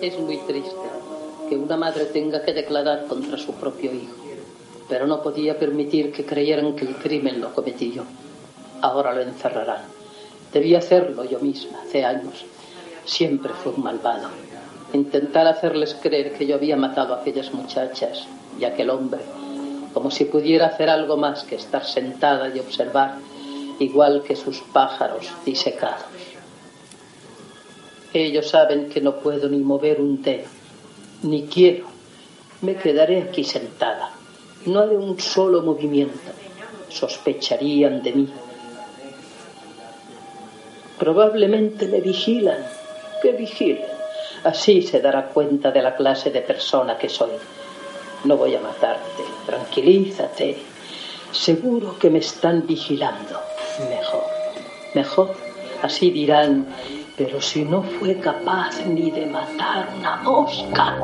Es muy triste que una madre tenga que declarar contra su propio hijo, pero no podía permitir que creyeran que el crimen lo cometí yo. Ahora lo encerrarán. Debí hacerlo yo misma hace años. Siempre fue un malvado. Intentar hacerles creer que yo había matado a aquellas muchachas y a aquel hombre, como si pudiera hacer algo más que estar sentada y observar, igual que sus pájaros disecados. Ellos saben que no puedo ni mover un dedo, ni quiero. Me quedaré aquí sentada. No haré un solo movimiento. Sospecharían de mí. Probablemente me vigilan. Que vigilen. Así se dará cuenta de la clase de persona que soy. No voy a matarte. Tranquilízate. Seguro que me están vigilando. Mejor. Mejor. Así dirán, pero si no fue capaz ni de matar una mosca.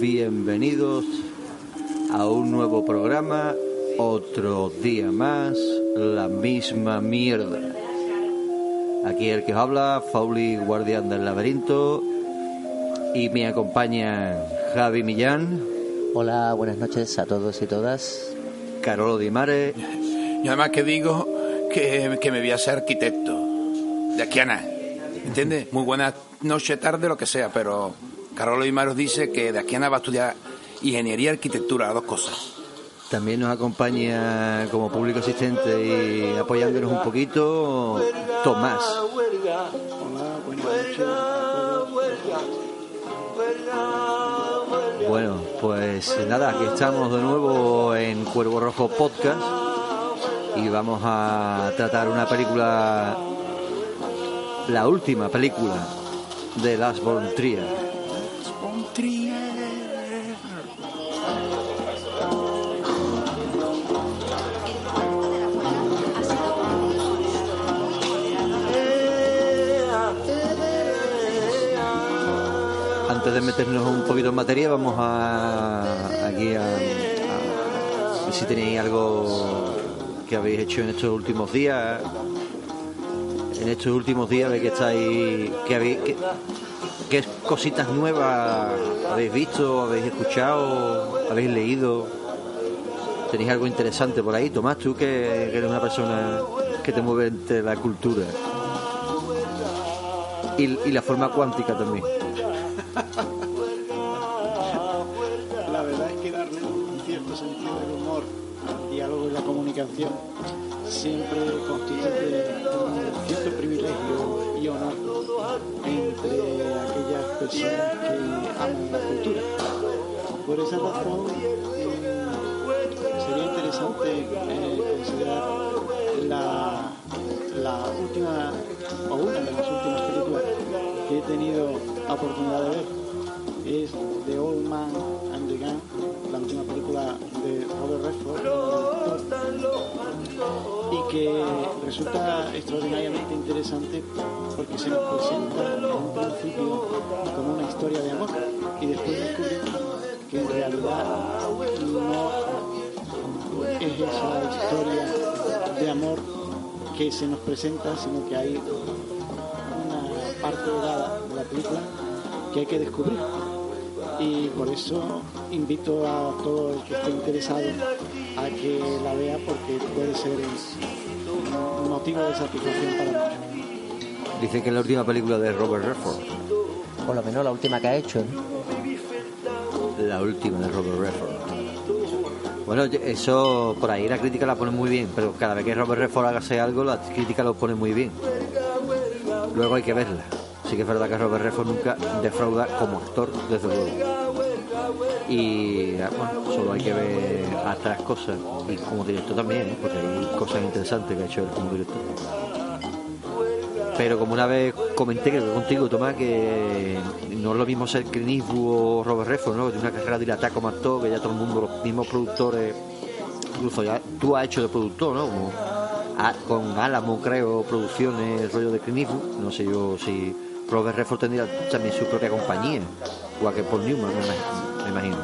Bienvenidos a un nuevo programa, otro día más, la misma mierda. Aquí el que os habla, Fauli, guardián del laberinto, y me acompaña Javi Millán, Hola, buenas noches a todos y todas. Carolo Di Mare, Y además que digo que, que me voy a ser arquitecto. De aquí a nada. ¿Entiendes? Muy buena noche, tarde, lo que sea, pero Carolo Imaros dice que de aquí a nada va a estudiar ingeniería y arquitectura, las dos cosas. también nos acompaña como público asistente y apoyándonos un poquito, Tomás. Bueno, pues nada, aquí estamos de nuevo en Cuervo Rojo Podcast y vamos a tratar una película, la última película de Las von Trier. De meternos un poquito en materia, vamos a aquí a, ver si tenéis algo que habéis hecho en estos últimos días. En estos últimos días, de que estáis, que habéis, que- qué cositas nuevas habéis visto, habéis escuchado, habéis leído. ¿Tenéis algo interesante por ahí? Tomás, tú que, eres una persona que te mueve entre la cultura y la forma cuántica también. La verdad es que darle un cierto sentido del humor al diálogo y la comunicación siempre constituye un cierto privilegio y honor entre aquellas personas que aman la cultura. Por esa razón sería interesante eh, considerar la, la última o una de las últimas películas que he tenido oportunidad de ver. Es The Old Man and the Gun, la última película de Robert Redford, y que resulta extraordinariamente interesante porque se nos presenta en un principio como una historia de amor y después descubrimos que en realidad no es esa historia de amor que se nos presenta, sino que hay parte dada de la película que hay que descubrir. Y por eso invito a todo el que esté interesado a que la vea porque puede ser un motivo de satisfacción para muchos. Dicen que es la última película de Robert Redford. Por lo menos la última que ha hecho. ¿no? La última de Robert Redford. Bueno, eso por ahí la crítica la pone muy bien, pero cada vez que Robert Redford haga algo, la crítica lo pone muy bien. Luego hay que verla. Sí que es verdad que Robert Redford nunca defrauda como actor, desde luego. Y bueno, solo hay que ver otras cosas. Y como director también, ¿eh? porque hay cosas interesantes que ha hecho él como director. Pero como una vez comenté que contigo, Tomás, que no es lo mismo ser Clint Eastwood o Robert Redford, ¿no? Que tiene una carrera dilatada como actor, que ya todo el mundo, los mismos productores, incluso ya tú has hecho de productor, ¿no? Con Álamo, creo, producciones, rollo de Clint. No sé yo si Robert Redford tendría también su propia compañía, igual que Paul Newman, me imag- me imagino.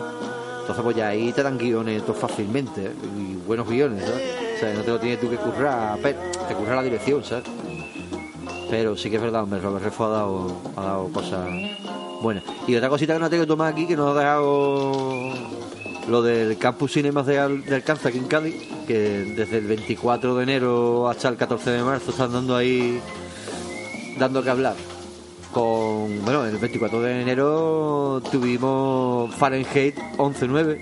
Entonces, pues ya ahí te dan guiones fácilmente, ¿eh? y buenos guiones, ¿sabes? O sea, no te lo tienes tú que currar, pe- te curra la dirección, ¿sabes? Pero sí que es verdad, hombre, Robert Redford ha dado, ha dado cosas buenas. Y otra cosita que no tengo que tomar aquí, que nos ha dejado lo del Campus Cinemas de, de Alcanza aquí en Cádiz, que desde el 24 de enero hasta el 14 de marzo están dando ahí, dando que hablar. Con, bueno, el 24 de enero tuvimos Fahrenheit 11.9,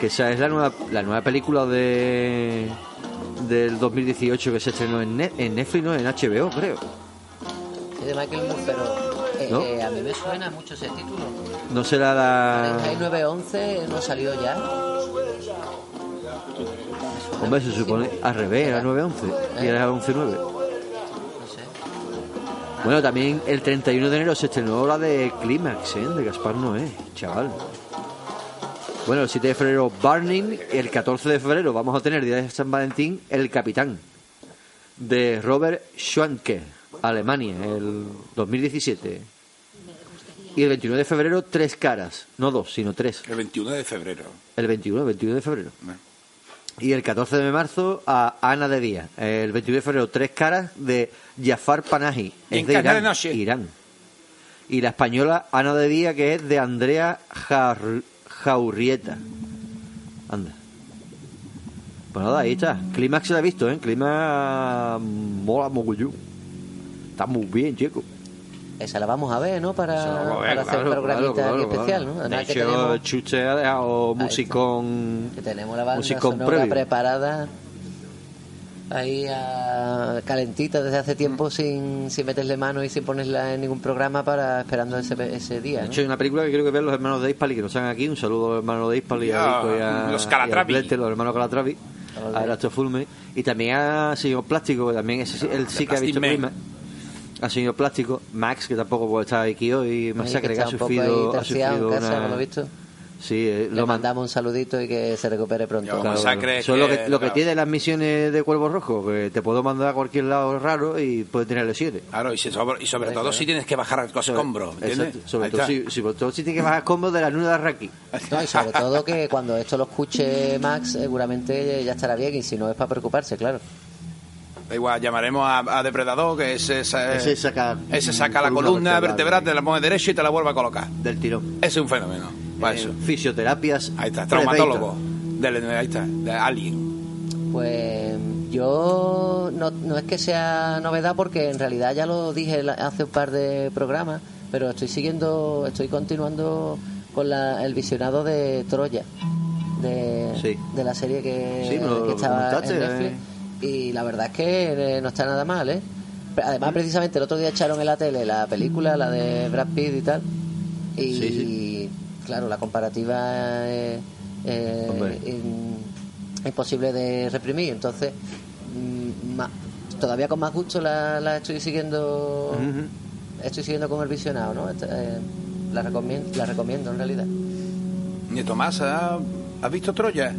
que esa es la nueva, la nueva película de del 2018 que se estrenó en, en Netflix, no, en HBO, creo. Es de Michael Moore, pero ¿No? eh, a mí me suena mucho ese título. No será la... Fahrenheit 911 no salió ya. Hombre, se supone al revés, era 911 y era 11.9. No sé. Bueno, también el 31 de enero se estrenó la de Clímax, ¿eh? de Gaspar Noé, chaval. Bueno, el 7 de febrero Burning, el 14 de febrero vamos a tener, día de San Valentín, El Capitán, de Robert Schwanke, Alemania, el 2017. Y el 29 de febrero, Tres Caras, no dos, sino tres. El 21 de febrero. El 21, 21 de febrero. Y el 14 de marzo a Ana de Día. El 21 de febrero, Tres Caras de Jafar Panahi. Y Es de Irán, Noche. Irán. Y la española Ana de Día, que es de Andrea Jar- Jaurrieta. Anda. Pues nada, ahí está. Clímax se la he visto, ¿eh? Clímax mola mogollón. Está muy bien, chico. Esa la vamos a ver, ¿no? Para, a ver, hacer claro, un programita claro, especial. ¿no? De Además que hecho, tenemos, Chuche ha dejado musicón. que tenemos la banda sonora preparada ahí ah, calentita desde hace tiempo sin, sin meterle mano y sin ponerla en ningún programa para esperando ese, ese día, De ¿no? hecho, hay una película que quiero que vean los hermanos de Ispal y que nos están aquí. Un saludo a los hermanos de Ispal y a Vico y a los y a Calatravi. Blete, los hermanos Calatravi, a Erasto Fulme. Y también a Señor Plástico, que también ese sí- él sí que ha visto Man. Prima. A Señor Plástico, Max, que tampoco puede estar aquí hoy, Masacre, que, está ha sufrido, ha sufrido casa, una... ¿no lo visto? Sí, eh, Le lo man- mandamos un saludito y que se recupere pronto. Claro, Masacre que- Eso es lo que, lo que claro. tiene las misiones de Cuervo Rojo, que te puedo mandar a cualquier lado raro y puede tener lesiones. Claro, y, si sobre, y sobre todo si tienes que bajar los escombros. Sobre todo, si, sobre todo si tienes que bajar combos de la nuna de Raki. No, y sobre todo que cuando esto lo escuche Max, seguramente ya estará bien y si no es para preocuparse, claro. Da igual, llamaremos a, a Depredador, que ese, ese, Ese saca- ese saca la columna vertebral. te la pone derecha y te la vuelve a colocar. del tirón. Ese es un fenómeno. Para Eh, eso. Fisioterapias. Ahí está, traumatólogo. Del, ahí está, de Alien. Pues yo no, no es que sea novedad porque en realidad ya lo dije hace un par de programas, pero estoy siguiendo, estoy continuando con la- el visionado de Troya, de, Sí. de la serie que, Sí, que estaba en Netflix. Y la verdad es que eh, no está nada mal, ¿eh? Además, precisamente el otro día echaron en la tele la película, la de Brad Pitt y tal. Y Sí, claro, la comparativa es, imposible de reprimir. Entonces, mm, todavía con más gusto la, la estoy siguiendo. Estoy siguiendo con el visionado, ¿no? Esta, eh, la, recomiendo, la recomiendo en realidad. Nieto Tomás, ¿ha- ¿has visto Troya?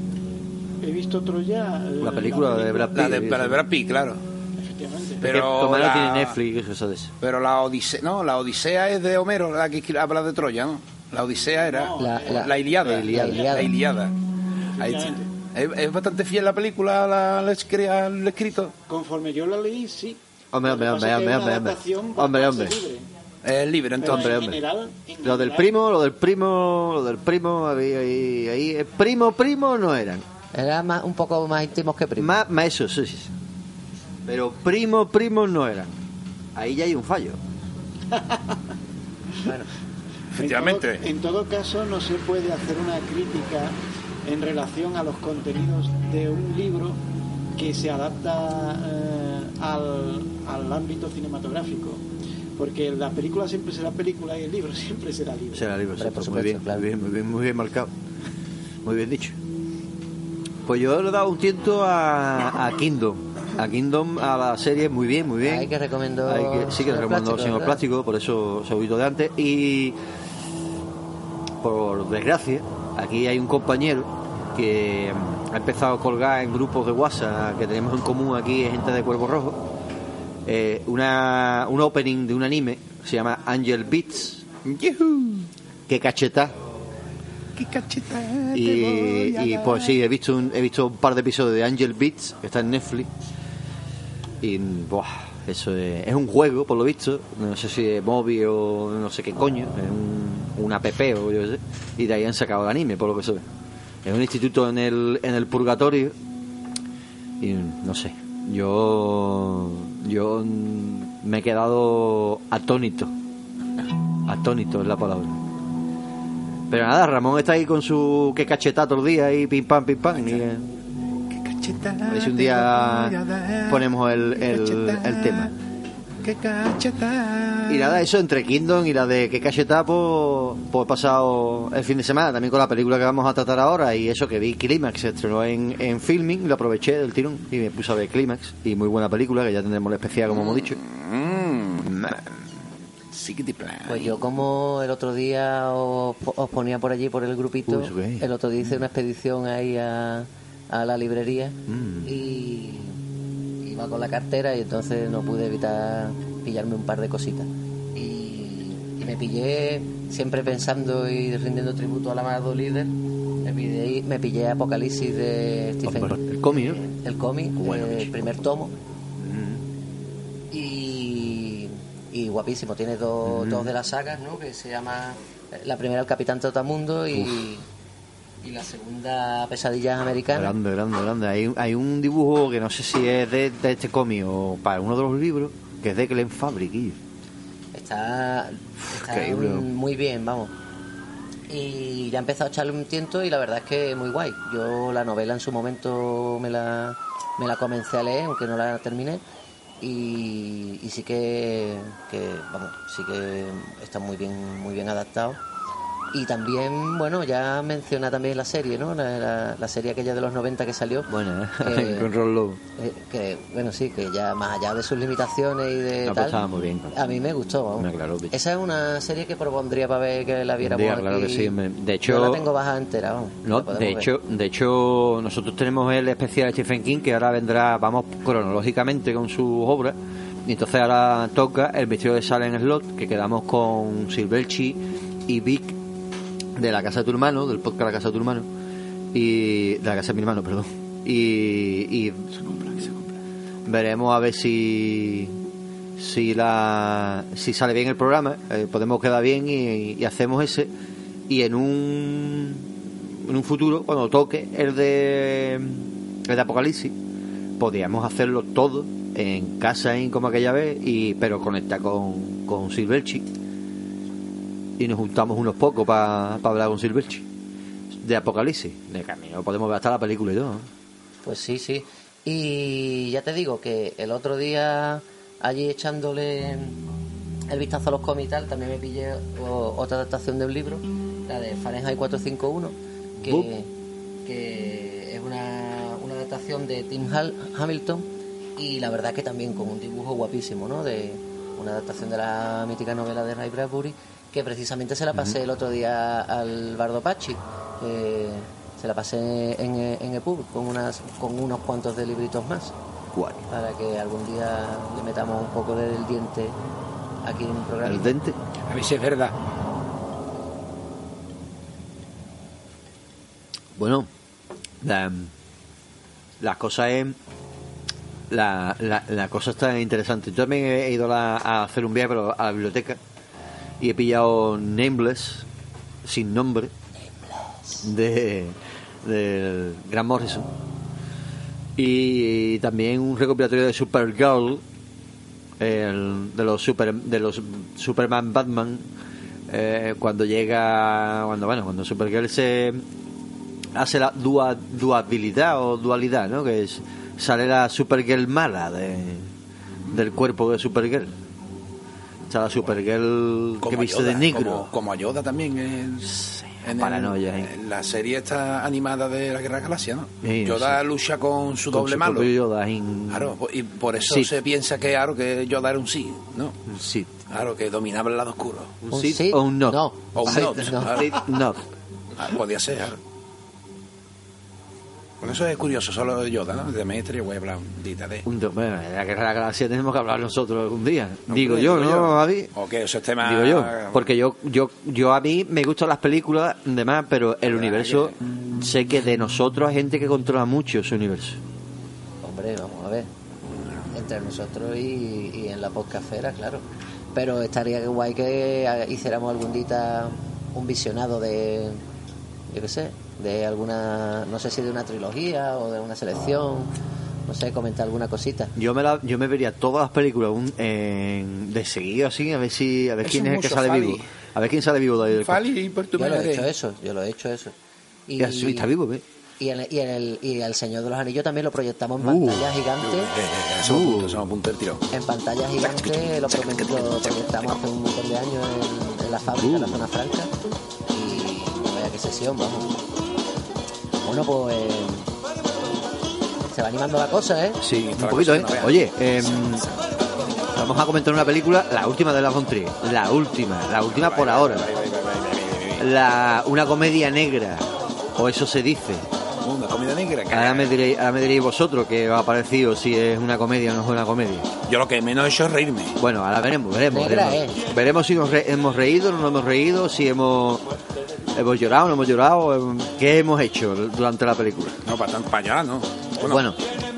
He visto Troya. eh, La película de Brad La de, Pitt, la de. Brad Pitt, claro. Efectivamente. Pero la- tiene Netflix, eso de eso. Pero la Odisea, no, la Odisea es de Homero, la que habla de Troya, ¿no? La Odisea era No, La- la- la Iliada. la. La Ilíada. Ahí está. es, es bastante fiel la película la- al escri- al escrito. Conforme yo la leí, sí. Hombre, hombre, hombre, hombre, hombre, hombre. Hombre. Es libre, entonces. en hombre. general- en Lo del general, primo, lo del primo, lo del primo, ahí, ahí, ahí, eh, primo, primo no eran. Era más, un poco más íntimos que primos. Más, más eso, sí, sí. sí. Pero primo, primos no eran. Ahí ya hay un fallo. Bueno, Efectivamente. En todo, en todo caso, no se puede hacer una crítica en relación a los contenidos de un libro que se adapta eh, al, al ámbito cinematográfico. Porque la película siempre será película y el libro siempre será libro. Será libre, Hombre, por exacto. muy, supuesto, bien, claro. muy bien, muy bien, muy bien marcado. Muy bien dicho. Pues yo le he dado un tiento a, a Kingdom. A Kingdom, a la serie, muy bien, muy bien. Hay que recomendó Hay que- sí que Señor recomendó Plástico, Señor ¿verdad? Plástico, por eso se ha oído de antes. Y por desgracia, aquí hay un compañero que ha empezado a colgar en grupos de WhatsApp que tenemos en común aquí, gente de Cuervo Rojo, eh, una, un opening de un anime, se llama Angel Beats. Que cacheta. Qué te Y, voy a y, dar. pues sí, he visto un, he visto un par de episodios de Angel Beats, que está en Netflix. Y buah, eso es, es un juego, por lo visto. No sé si es móvil o no sé qué coño. Es un, un app o yo sé. Y de ahí han sacado el anime, por lo que sé. Es un instituto en el, en el purgatorio. Y no sé. Yo. Yo me he quedado atónito. Atónito es la palabra. Pero nada, Ramón está ahí con su que cacheta todo el día y pim pam, pim pam. Y, eh, a ver si un día ponemos el, el, el tema. Y nada, eso entre Kingdom y la de que cacheta, pues, pues he pasado el fin de semana también con la película que vamos a tratar ahora y eso que vi Clímax, se estrenó en, en filming, lo aproveché del tirón y me puse a ver Clímax y muy buena película, que ya tendremos la especial como hemos dicho. Mm, Sickety plan. Pues yo como el otro día os, os ponía por allí por el grupito, Uy, el otro día hice una expedición ahí a, a la librería Mm. y iba con la cartera y entonces no pude evitar pillarme un par de cositas. Y, y me pillé, siempre pensando y rindiendo tributo al amado líder, me pillé, me pillé Apocalipsis de Stephen el cómic, ¿no? El cómic, Bueno, eh, el primer tomo. Y, guapísimo, tiene dos, dos de las sagas, ¿no? Que se llama eh, la primera El Capitán Trotamundo y, y la segunda Pesadillas Americanas. Grande, grande, grande. Hay, un- hay un dibujo que no sé si es de, de este cómic o para uno de los libros, que es de Glenn Fabric. Está, está muy bien, vamos. Y ya he empezado a echarle un tiento y la verdad es que es muy guay. Yo la novela en su momento me la, me la comencé a leer, aunque no la terminé. Y, y sí que, que, vamos, sí que está muy bien, muy bien adaptado. Y también, bueno, ya menciona también la serie, ¿no? La, la- la serie aquella de los 90 que salió. Bueno, Eh, con Ron Lowe. Eh, que bueno sí que ya más allá de sus limitaciones y de No, pues tal estaba muy bien. a mí me gustó vamos. Esa es una serie que propondría para ver que la viéramos Día, claro aquí. que sí. De Yo hecho- la tengo baja entera vamos. No, de ver. hecho, de hecho, nosotros tenemos el especial de Stephen King que ahora vendrá, vamos cronológicamente con sus obras. Y entonces ahora toca El misterio de Salem Slot, que quedamos con Silverchi y Vic de la casa de tu hermano, del podcast La casa de tu hermano, y de la casa de mi hermano, perdón. Y, y veremos a ver si si la si sale bien el programa, eh, podemos quedar bien y, hacemos ese y en un en un futuro cuando toque el de el de Apocalipsis podríamos hacerlo todo en casa en como aquella vez y pero conectar con con Silverchi y nos juntamos unos pocos para hablar con Silverchi de Apocalipsis. De camino podemos ver hasta la película y todo pues sí sí. Y ya te digo que el otro día allí echándole el vistazo a los cómics y tal también me pillé otra adaptación de un libro la de Fahrenheit 451 que, que es una, una adaptación de Tim Hamilton y la verdad que también con un dibujo guapísimo ¿no? de una adaptación de la mítica novela de Ray Bradbury que precisamente se la pasé el otro día al Bardo Pachi se la pasé en, en EPUB con, unas, con unos cuantos de libritos más. Guay. Para que algún día le metamos un poco del diente aquí en un programa. El dente. A ver si es verdad. Bueno, la, la cosa es. La, la, la cosa está interesante. Yo también he ido a, la- a hacer un viaje pero a la biblioteca y he pillado Nameless, sin nombre, de del Grant Morrison. Y también un recopilatorio de Supergirl, el- de los super, de los Superman Batman, eh, cuando llega, cuando bueno, cuando Supergirl se hace la dua- duabilidad o dualidad, ¿no? Que es, sale la Supergirl mala de, del cuerpo de Supergirl. Está la Supergirl que Como viste Yoda, de negro. Como, como a Yoda también. En, en el- paranoia, ¿eh? en la serie esta animada de la Guerra Galaxia, ¿no? Sí, Yoda sí. lucha con su Con doble su malo. Yoda en- Claro, y por eso Sí. se piensa que, claro, que Yoda era un sí, ¿no? un Sith. Claro, que dominaba el lado oscuro. Un ¿Un Sith o un. No. O un Nod, no. claro. Ah, podía ser, claro. Por eso es curioso, solo de Yoda, ¿no? De Maestro voy a hablar un día de... Un bueno, de la Guerra de la Galaxia tenemos que hablar nosotros algún día. Digo yo, digo ¿no, yo. Javi? O que eso es tema... Digo yo, porque yo, yo, yo a mí me gustan las películas demás, pero el universo sé que de nosotros hay gente que controla mucho ese universo. Hombre, vamos a ver. Entre nosotros y, y en la podcastera, claro. Pero estaría guay que ha- hiciéramos algún día un visionado de, yo qué sé, de alguna, no sé si de una trilogía o de una selección, no sé, comentar alguna cosita. Yo me la, yo me vería todas las películas un- en- de seguido así, a ver si, a ver Eso quién es el que sale Fali. vivo. A ver quién sale vivo de ahí. Fali, por tu Yo lo he hecho eso, yo lo he hecho eso. Y, sí, está vivo. Y, en- y, en el, y el Señor de los Anillos también lo proyectamos en Uh. pantalla gigante. Eh, eh, eh, Uh. puntos tiro. En pantalla gigante lo, proyectamos hace un montón de años en, en la fábrica, en la zona franca. Y no vaya qué sesión, vamos. Bueno, pues. Se va animando la cosa, ¿eh? Sí, un poquito, ¿eh? Oye, em, vamos a comentar una película, la última de la Trier, la última, la última por ahora. La, una comedia negra, o eso se dice. Una comida negra. Ahora me diréis, ahora me diréis vosotros que os ha parecido si es una comedia o no es una comedia. Yo lo que menos he hecho es reírme. Bueno, ahora veremos, veremos. Negra, veremos. ¿eh? Veremos si nos re- hemos reído, no nos hemos reído, si hemos, hemos llorado, no hemos llorado, qué hemos hecho durante la película. No, para tanto, para allá, ¿no. Bueno,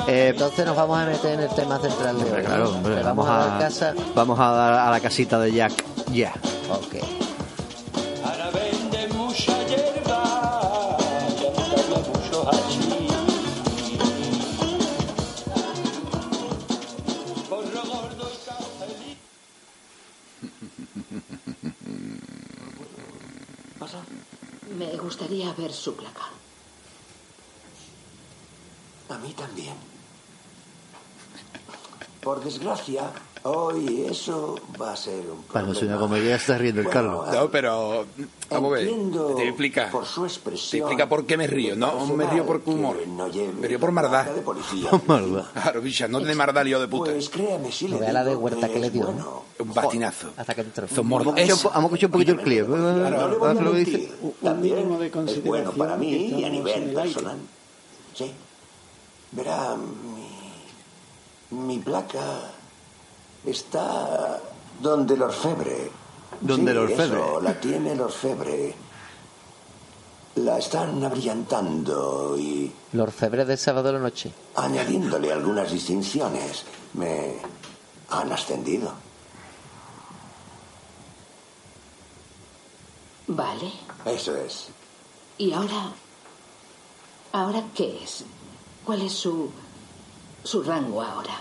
eh, Entonces nos vamos a meter en el tema central de hoy. claro, hombre, Le vamos, a dar casa. vamos a dar a la casita de Jack. Ya. Ok. Me gustaría ver su placa. A mí también. Por desgracia, hoy eso va a ser un Para no ser una problema. comedia, está riendo el Bueno, Carlos. No, pero vamos a ver. Te voy a explicar. por su Te expresión explica por qué me río. No me río por humor. no Me río por placa de policía maldad. Claro, bicha, no tiene maldad lío de puta. Pues créame, si le la de Huerta que le es dio, bueno. Un batinazo. Hasta que entró. Mordos. Vamos a escuchar un poquito el clip. No le voy a ¿Sabes lo que mentir. dice? También mínimo de es bueno consideración para mí y a nivel personal. Sí. Verá, mi, mi placa está donde el orfebre. Donde Sí, el orfebre. eso, la tiene el orfebre. La están abrillantando y Los febres del sábado de la noche. añadiéndole algunas distinciones. Me han ascendido. Vale. Eso es. ¿Y ahora? ¿Ahora qué es? ¿Cuál es su. su rango ahora?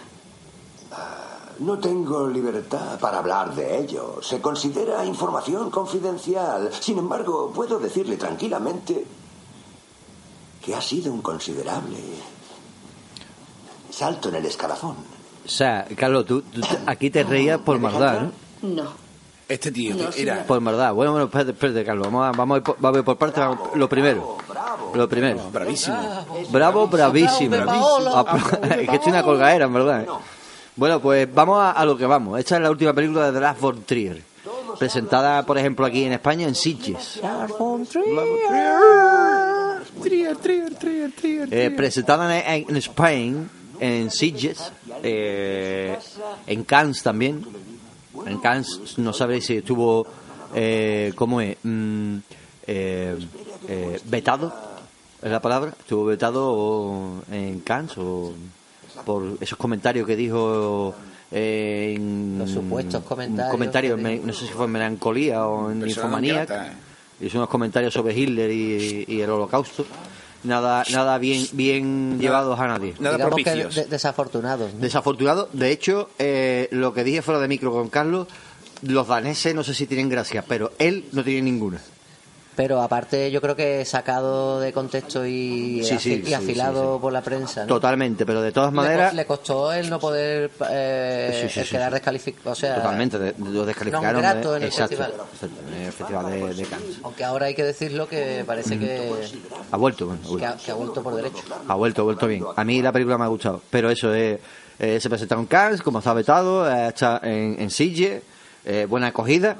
No tengo libertad para hablar de ello. Se considera información confidencial. Sin embargo, puedo decirle tranquilamente que ha sido un considerable salto en el escalafón. O sea, Carlos, tú, tú aquí te reías por ¿Me deja maldad, entrar? ¿no? No. Este tío, No, mira, sí, Por maldad. Bueno, bueno, espérate, espérate, Carlos. Vamos a, vamos a, ir por, vamos a ir por partes. Vamos- Lo primero. Bravo. Lo primero. bravísimo. Bravo, bravísimo. Apla- Es que estoy una colgadera, en verdad. ¿eh? Bueno, pues vamos a, a lo que vamos. Esta es la última película de The Last von Trier. Presentada, por ejemplo, aquí en España en Sitges. Trier, Trier, Trier, Trier. Eh, presentada en, en Spain, en Sitges, eh, en Cannes también. En Cannes, no sabréis si estuvo, eh, ¿cómo es? Mm, eh, eh, vetado, es la palabra. Estuvo vetado o- en Cannes o por esos comentarios que dijo. eh, en, Los supuestos comentarios me- no sé si fue en melancolía o en infomanía. grata. Hizo unos comentarios sobre Hitler y, y el holocausto. Nada, nada bien, bien llevados a nadie. Nada Digamos que de- desafortunados. ¿no? Desafortunado. De hecho, eh, lo que dije fuera de micro con Carlos, los daneses no sé si tienen gracia, pero él no tiene ninguna. Pero aparte yo creo que sacado de contexto y, Sí, sí, afi- y afilado sí, por la prensa. ¿no? Totalmente, pero de todas maneras, Le, costó el no poder eh, el quedar descalificado. O sea, totalmente, de- lo descalificaron. de- en el exacto, festival. en el festival de, de Cannes. Aunque ahora hay que decirlo que parece que, Ha vuelto, bueno, ha que, vuelto. ha, que ha vuelto por derecho. Ha vuelto, ha vuelto bien. A mí la película me ha gustado, pero eso es, eh, se presentaron en Cannes, como está vetado, eh, está en, en Sitges, eh, buena acogida,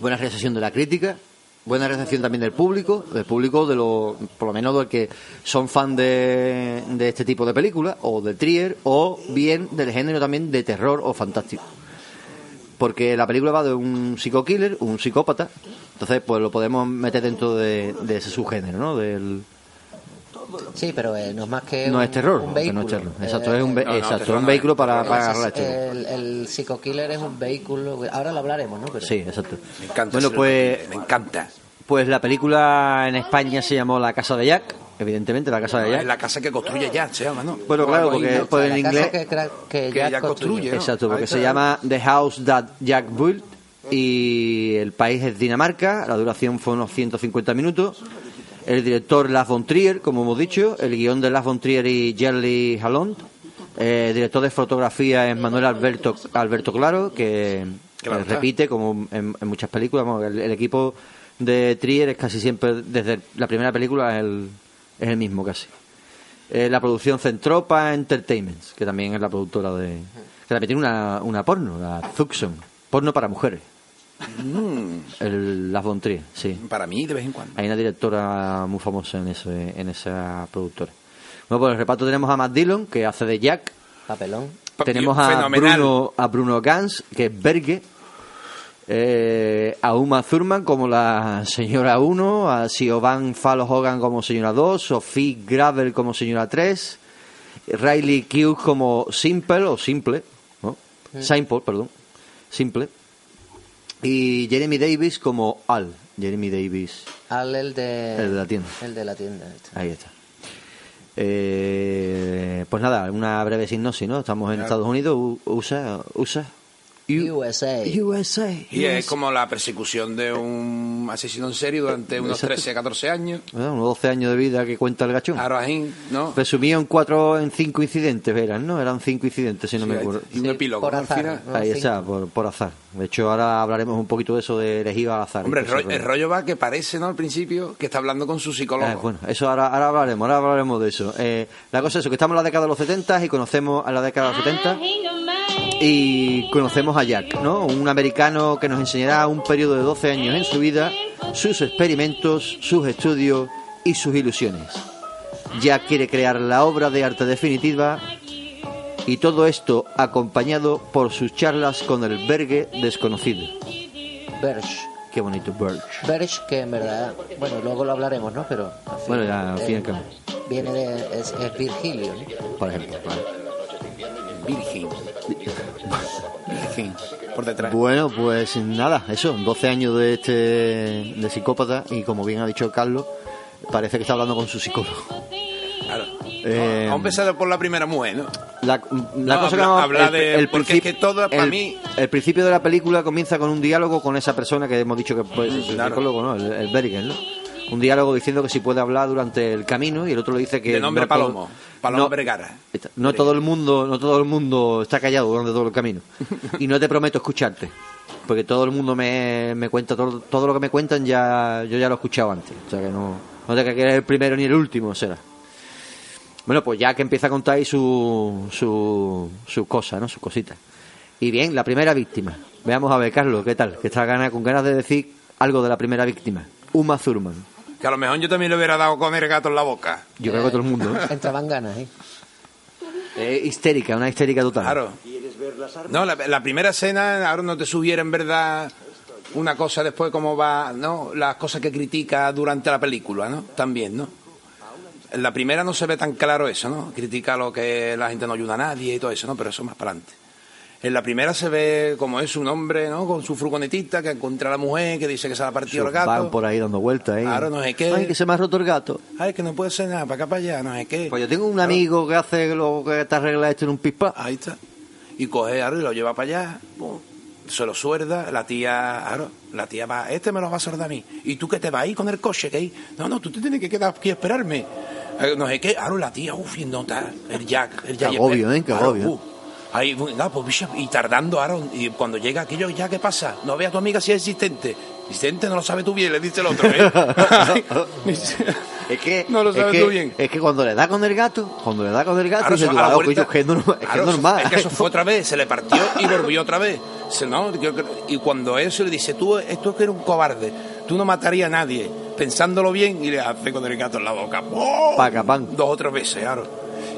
buena recepción de la crítica, buena recepción también del público, del público de lo, por lo menos del que son fan de, este tipo de películas, o de Trier, o bien del género también de terror o fantástico. Porque la película va de un psico-killer, un psicópata, entonces pues lo podemos meter dentro de, de ese subgénero, ¿no? Del, Sí, pero eh, no es más que no un, es terror, un porque no vehículo. es terror. Eh, Exacto, es un, ve- no, no, exacto, terror un no vehículo para, el, para agarrar el, el, el psico-killer es un vehículo. Ahora lo hablaremos, ¿no? Pero Sí, exacto. Me encanta. Bueno, pues, Me encanta. pues la película en España se llamó La Casa de Jack, evidentemente, La Casa de Es Jack. la casa que construye ya, se llama, ¿no? Bueno, O claro, porque ¿no? pues, en la inglés... casa que, Jack Jack construye, ¿no? Exacto, porque se llama The House That Jack Built y el país es Dinamarca, la duración fue unos 150 minutos. El director Lars von Trier, como hemos dicho, el guion de Lars von Trier y Jerry Halond. Eh, el director de fotografía es Manuel Alberto, Alberto Claro, que, Claro está. repite como en, en muchas películas. El, el equipo de Trier es casi siempre, desde la primera película, es el, es el mismo casi. Eh, la producción Centropa Entertainment, que también es la productora de. Que también tiene una, una porno, la Zuxon. Porno para mujeres. El, la Von Trier, sí. Para mí, de vez en cuando. Hay una directora muy famosa en, ese, en esa productora. Bueno, por el reparto tenemos a Matt Dillon, que hace de Jack. Papelón. Pa- Tenemos a fenomenal. Bruno, a Bruno Gans, que es Berge. Eh, a Uma Thurman como la señora 1, a Siobhan Fallo Hogan como señora 2, Sophie Gravel como señora 3, Riley Q como Simple o Simple, ¿no? Simple, perdón, Simple, y Jeremy Davis como Al, Jeremy Davis, Al el de, El de la tienda. El de la tienda. este. ahí está. Eh, pues nada, una breve sinopsis, ¿no? Estamos en Estados Unidos, USA, USA, U- USA. USA. Y es como la persecución de un asesino en serie durante unos Exacto. 13 a 14 años. Bueno, unos 12 años de vida que cuenta el gachón. Arajín, ¿no? Resumido en cuatro, en cinco incidentes, eran, ¿no? Eran cinco incidentes, si no Sí, me acuerdo. y un Sí, epílogo por azar, final. ¿no? Ahí está, por, por azar. De hecho, ahora hablaremos un poquito de eso de elegir al azar. Hombre, el rollo, el rollo va que parece, ¿no? Al principio, que está hablando con su psicólogo. Eh, bueno, eso ahora, ahora hablaremos, ahora hablaremos de eso. Eh, la cosa es eso, que estamos en la década de los 70 y conocemos a la década de los 70 y conocemos a Jack, ¿no? Un americano que nos enseñará un periodo de 12 años en su vida, sus experimentos, sus estudios y sus ilusiones. Jack quiere crear la obra de arte definitiva y todo esto acompañado por sus charlas con el Berge desconocido. Berge. Qué bonito, Berge. Berge, que en verdad, bueno, luego lo hablaremos, ¿no? Pero al fin- Bueno, ya, al fin y al cabo. Viene de. Es, es Virgilio, ¿no? Por ejemplo. ¿vale? Virgin. Virgin. Por detrás. Bueno, pues nada, eso, 12 años de este de psicópata y como bien ha dicho Carlos, parece que está hablando con su psicólogo. Claro. Eh, Vamos a empezar por la primera mujer, ¿no? La, la No, cosa que habla- vamos- habla de- porque principio- es que todo, para el- mí- el principio de la película comienza con un diálogo con esa persona que hemos dicho que puede ser su claro. psicólogo, ¿no? El, el Bergen, ¿no? Un diálogo diciendo que si puede hablar durante el camino y el otro le dice que De nombre no todo- Palomo no- Vergara. No todo el mundo, no todo el mundo está callado durante todo el camino. Y no te prometo escucharte. Porque todo el mundo me, me cuenta, todo, todo lo que me cuentan ya, yo ya lo he escuchado antes. O sea que no, no te creas que eres el primero ni el último, será. Bueno, pues ya que empieza a contar ahí su, su, sus cosas, ¿no? Sus cositas. Y bien, la primera víctima. Veamos a ver, Carlos, ¿qué tal? Que está gana, con ganas de decir algo de la primera víctima. Uma Thurman. Que a lo mejor yo también le hubiera dado con el gato en la boca. Yo creo que todo el mundo. ¿eh? Entraban ganas, ¿eh? Es histérica, una histérica total. Claro. No, la, la primera escena, ahora no te sugiere en verdad una cosa después cómo va, ¿no? Las cosas que critica durante la película, ¿no? También, ¿no? En la primera no se ve tan claro eso, ¿no? Critica lo que la gente no ayuda a nadie y todo eso, ¿no? Pero eso más para adelante. En la primera se ve como es un hombre, ¿no? Con su furgonetita que encuentra a la mujer que dice que se le ha partido el gato. Van por ahí dando vueltas, ¿eh? Claro, no sé qué. Ay, que se me ha roto el gato. Ay, que no puede ser nada, para acá, para allá, no sé qué. Pues yo tengo un amigo que hace lo que te arregla esto en un pispa. Ahí está. Y coge ahora y lo lleva para allá. pum, Se lo suerda. La tía, claro, la tía va, este me lo va a sordar a mí. ¿Y tú que te vas ahí con el coche? que ahí? No, no, tú te tienes que quedar aquí a esperarme. Eh, no sé qué. Ahora la tía, uff, y no está. El Jack. El Jack Qué agobio, ¿eh? Qué Claro, agobio. Ahí, venga, pues, bicho, y tardando ahora, y cuando llega aquello, ya, ¿qué pasa? No ve a tu amiga si es existente. Existente no lo sabe tú bien, le dice el otro, ¿eh? Es que, No lo es sabes que- tú bien. Es que cuando le da con el gato, cuando le da con el gato, Claro, dice eso, tú, a la "Ah, vuelta- coño, es que es normal. Es, que es eso- normal. es que eso fue otra vez, se le partió y volvió otra vez. Se- no, y cuando eso le dice, tú, esto es que eres un cobarde, tú no matarías a nadie, pensándolo bien, y le hace con el gato en la boca. ¡pum! Paca, pan. Dos o tres veces, claro.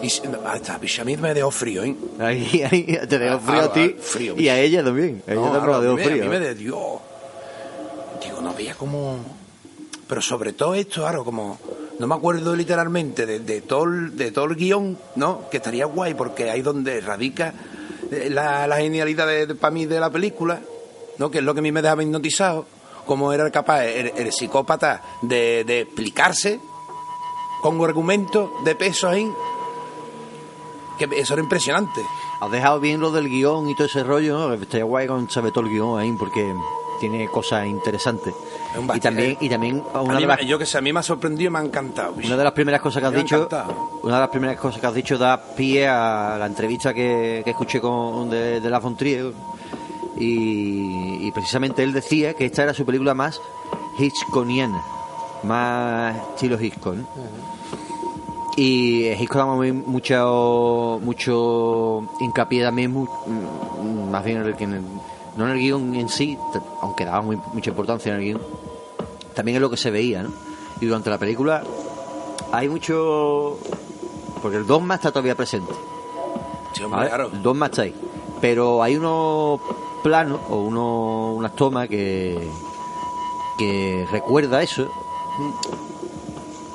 Y se- ah, esta bicha a mí me dejó frío, ¿eh? Ahí, ahí, te dejó frío Ah, a ti ah, frío, y a ella también. A ella No, también la dejó me- a frío. mí me Dios. Digo, no veía como... Pero sobre todo esto, claro, como... No me acuerdo literalmente de, de todo, el, de todo el guion, ¿no? Que estaría guay porque ahí donde radica eh, la, la genialidad de, para mí de la película, ¿no? Que es lo que a mí me dejaba hipnotizado. Cómo era capaz el, el psicópata de, de explicarse con argumentos de peso ahí. Que eso era impresionante. Has dejado bien lo del guion y todo ese rollo, ¿no? Estaría guay con saber todo el guion ahí porque tiene cosas interesantes. Es un Y también, y también una de las yo que sé, a mí me ha sorprendido y me ha encantado. Una de las primeras cosas que has dicho, encantado. una de las primeras cosas que has dicho da pie a la entrevista que, que escuché con de, de La y, y precisamente él decía que esta era su película más Hitchcockiana, más estilo Hitchcock. ¿no? Y Hitchcock daba muy- mucho mucho hincapié también mm, más bien en el, en el- no en el guion en sí, aunque daba muy- mucha importancia en el guion, también en lo que se veía, ¿no? Y durante la película hay mucho... Porque el dogma está todavía presente. Sí, hombre, ¿vale? claro. El dogma está ahí. Pero hay unos planos o uno, unas tomas que, que recuerda eso.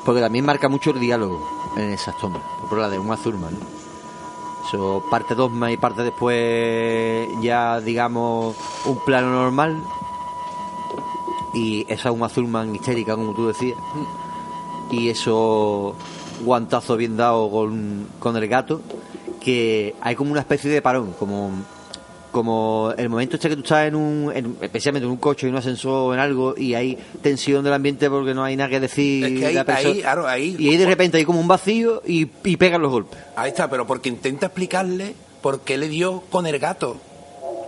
Porque también marca mucho el diálogo en esas tomas. Por la de Uma Thurman. ¿no? Eso, parte dogma y parte después ya, digamos, un plano normal. Y esa Uma Thurman histérica, como tú decías. Y eso guantazo bien dado con, con el gato. Que hay como una especie de parón, como como el momento este que tú estás en un, en- especialmente en un coche, en un ascensor o en algo, y hay tensión del ambiente porque no hay nada que decir. Es que ahí- la persona- ahí, claro, ahí- y ahí de repente hay como un vacío y, y pegan los golpes. Ahí está, pero porque intenta explicarle por qué le dio con el gato.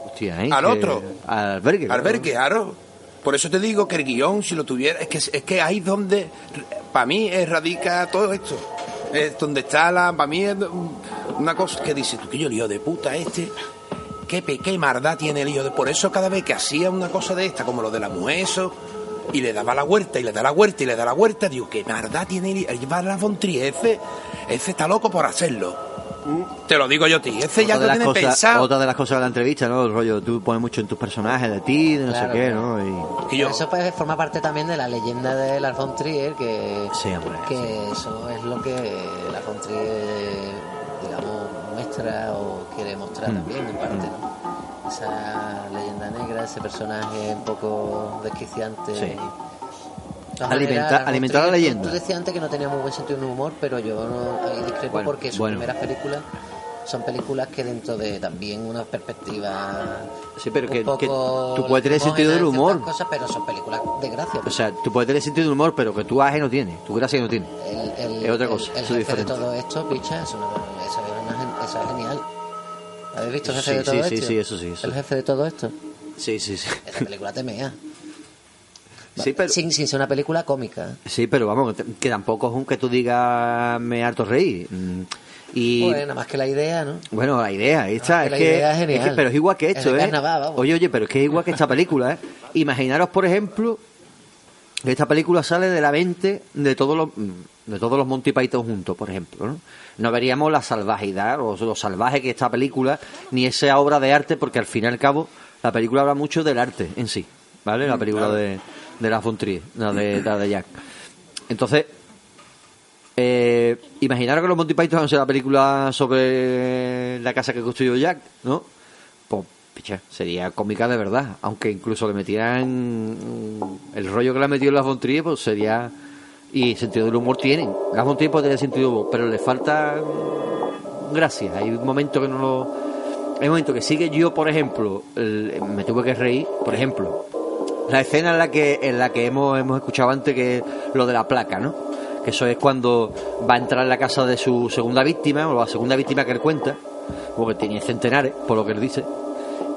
Hostia, ¿eh? Al Que- otro. Al albergue. Al claro. que. Por eso te digo que el guion, si lo tuviera, es que, es que ahí donde, para mí, eh, radica todo esto. Es donde está la, para mí es una cosa que dice, tú que yo lío de puta este, qué, qué maldad tiene el hijo de... Por eso cada vez que hacía una cosa de esta, como lo de la mujer, eso, y le daba la vuelta, y le da la vuelta, y le da la vuelta, digo, qué maldad tiene el hijo llevar la Fontrier, ese, ese está loco por hacerlo. Te lo digo yo a ti, ese ya lo de las tiene cosas, pensado. otra de las cosas de la entrevista, ¿no? El rollo, tú pones mucho en tus personajes de ti, de no Claro, sé qué, claro. ¿no? Y... Que yo- Eso pues, forma parte también de la leyenda de Lars von Trier, que, Sí, hombre, que eso es lo que Lars von Trier, muestra o quiere mostrar Mm. también, en parte. ¿no? Esa leyenda negra, ese personaje un poco desquiciante. Sí. De todas Alimenta- maneras, Lars von alimentar la leyenda. Tú decías antes que no tenía muy buen sentido del humor, pero yo no ahí discrepo Bueno, porque sus bueno. primeras películas son películas que dentro de también una perspectiva Sí, pero un que- que poco tú puedes tener sentido del humor. cosas, pero son películas de gracia. O sea, tú puedes tener sentido de humor, pero que tu aje no tiene, tu gracia no tiene. el, el- es otra el- cosa, El, eso es jefe de diferente. todo esto, picha, eso, no- eso es, gen- eso es genial. ¿Habéis visto el jefe Sí, de todo sí, sí, esto? sí, eso sí, eso. El jefe de todo esto. Sí, sí, sí. Esa película te mea. Sí, pero, Sin, sin ser una película cómica. sí, pero vamos, que, que tampoco es un que tú digas me harto reír. Mm, Y Pues nada más que la idea, ¿no? bueno, la idea, ahí está. que es, la que, idea es genial. que- pero es igual que Es esto, ¿eh? carnaval. Oye, oye, pero es que es igual que esta película, ¿eh? Imaginaros, por ejemplo, esta película sale de la mente de todos los de todos los Monty Python juntos, por ejemplo. ¿no? no veríamos la salvajidad o lo salvaje que esta película, ni esa obra de arte, porque al fin y al cabo la película habla mucho del arte en sí, ¿vale? La película de, de la von Trier, la de, la de Jack. Entonces, eh, imaginaros que los Monty Python hacen la película sobre la casa que construyó Jack, ¿no? Pues, picha, sería cómica de verdad. Aunque incluso le metieran el rollo que le ha metido en las Von Trier, pues sería. Y sentido del humor tienen. Von Trier puede tener sentido del humor, pero le falta mm, gracia. Hay un momento que no lo. Hay un momento que sigue yo, por ejemplo, el- me tuve que reír, por ejemplo, la escena en la que en la que hemos, hemos escuchado antes que es lo de la placa, ¿no? Que eso es cuando va a entrar en la casa de su segunda víctima, o la segunda víctima que él cuenta, porque tenía centenares, por lo que él dice.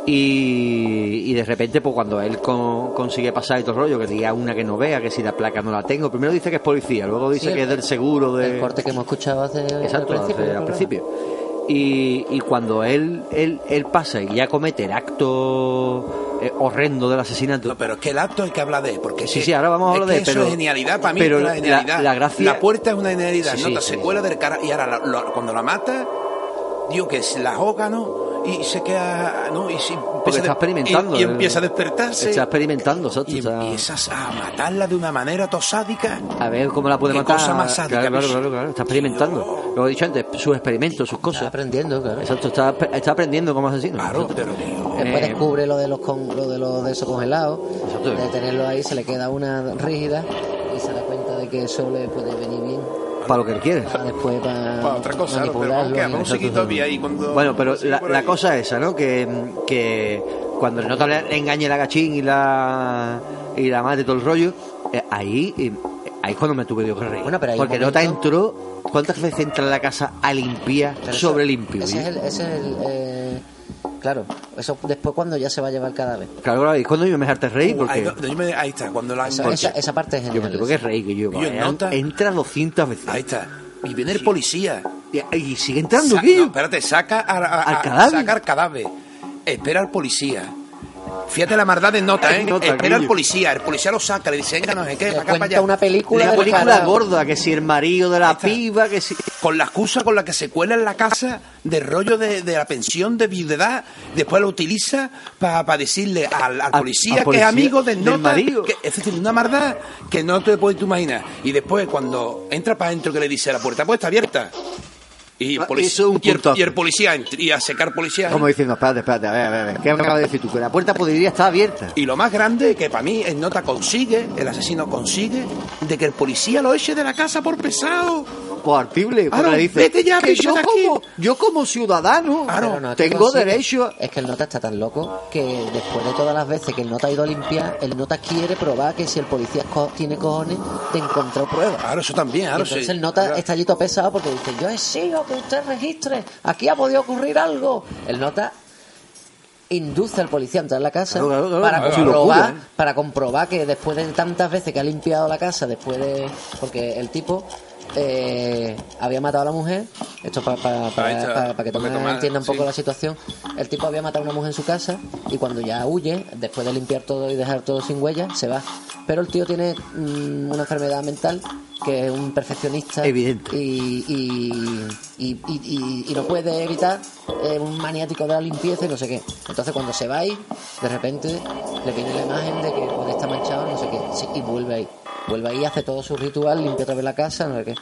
Y, y de repente, pues cuando él con- consigue pasar y todo el rollo, que diga una que no vea, que si la placa no la tengo, primero dice que es policía, luego dice Sí, que el- es del seguro de... El corte que hemos escuchado hace Exacto, al principio. hace- del al programa. principio. Y, y cuando él, él, él pasa y ya comete el acto eh, horrendo del asesinato, No, pero es que el acto hay que hablar de él, porque Sí, es sí, ahora vamos a es hablar que de- eso pero- es genialidad para mí, pero es una la- genialidad. la gracia- La puerta es una genialidad, Sí, nota, sí, se sí. cuela del cara y ahora la- lo- cuando la mata, digo que se la ahoga, ¿no? Y se queda, ¿no? Y, se empieza está a- experimentando, Y, y empieza a despertarse. está experimentando, exacto, Y está- empiezas a matarla de una manera tosádica. a ver cómo la puede Qué matar. cosa más sádica, claro, claro, claro, claro, está experimentando. Lo he dicho antes, sus experimentos, sus Está cosas. aprendiendo, claro. Exacto, está, está aprendiendo como asesino. Claro, pero digo, Después Eh, descubre lo de los con, lo de los de esos congelados, Exacto. de tenerlo ahí se le queda una rígida y se da cuenta de que eso le puede venir bien Para lo que él quiere. para después para, para otra cosa, pero ahí cuando... Bueno, pero la, cosa es esa, ¿no? Que, que cuando el nota le, le engañe la gachín y la y la mate todo el rollo, eh, ahí eh, ahí es cuando me tuve que reír. Bueno, pero un Porque nota momento- entró, ¿cuántas veces entra en la casa a limpiar sobre limpio? Ese es el, ese es el, eh, claro, eso después cuando ya se va a llevar el cadáver. Claro, claro, y cuando yo me harté reír, Uh, ahí, porque yo me- ahí está, cuando la... Esa, esa, esa parte es yo me genial. tuve que reír, que yo, yo vaya, nota- entra 200 veces. Ahí está. Y viene el policía. Y, y sigue entrando Sa- espérate, saca a- a- Al a- cadáver. Saca al cadáver. Espera al policía. Fíjate la maldad de nota, ¿eh? Nota, Espera al policía. El policía lo saca, le dice, venga, no sé qué, para acá, para cuenta allá. una película Una del película gorda, que si el marido de la piba, que si... Con la excusa con la que se cuela en la casa del rollo de, de la pensión de viudedad, después lo utiliza para decirle al, policía que es amigo del del nota. marido. que- es decir, una maldad que no te puedes tú imaginar. Y después, cuando entra para adentro, que le dice, la puerta pues está abierta. Y el, Ah, eso es un y el- y el policía entra- y a secar policía. Como diciendo, espérate, espérate, a ver, a ver, a ver, ¿qué me acabas de decir tú? Que la puerta podría estar abierta. Y lo más grande que para mí el nota consigue, el asesino consigue, de que el policía lo eche de la casa por pesado. Coartible, porque Claro, le dice vete ya, que picha yo aquí. como, yo como ciudadano Claro, no, tengo derecho Es que el nota está tan loco que después de todas las veces que el nota ha ido a limpiar, el nota quiere probar que si el policía co- tiene cojones de encontrar pruebas. Claro, eso también, claro, entonces sí. el nota está allí todo pesado porque dice, yo exijo que usted registre, aquí ha podido ocurrir algo. El nota induce al policía a entrar en la casa Claro, claro, claro. para Claro, comprobar locura, ¿eh? para comprobar que después de tantas veces que ha limpiado la casa después de porque el tipo eh, había matado a la mujer esto para para, para, para- para que Tomás entienda un poco sí. la situación el tipo había matado a una mujer en su casa y cuando ya huye después de limpiar todo y dejar todo sin huella se va pero el tío tiene mm, una enfermedad mental que es un perfeccionista Evidente. y, y, y, y- y- y no puede evitar eh, un maniático de la limpieza y no sé qué. Entonces cuando se va ahí, de repente le viene la imagen de que puede estar manchado, no sé qué, sí, y vuelve ahí. Vuelve ahí, hace todo su ritual, limpia otra vez la casa, no sé qué.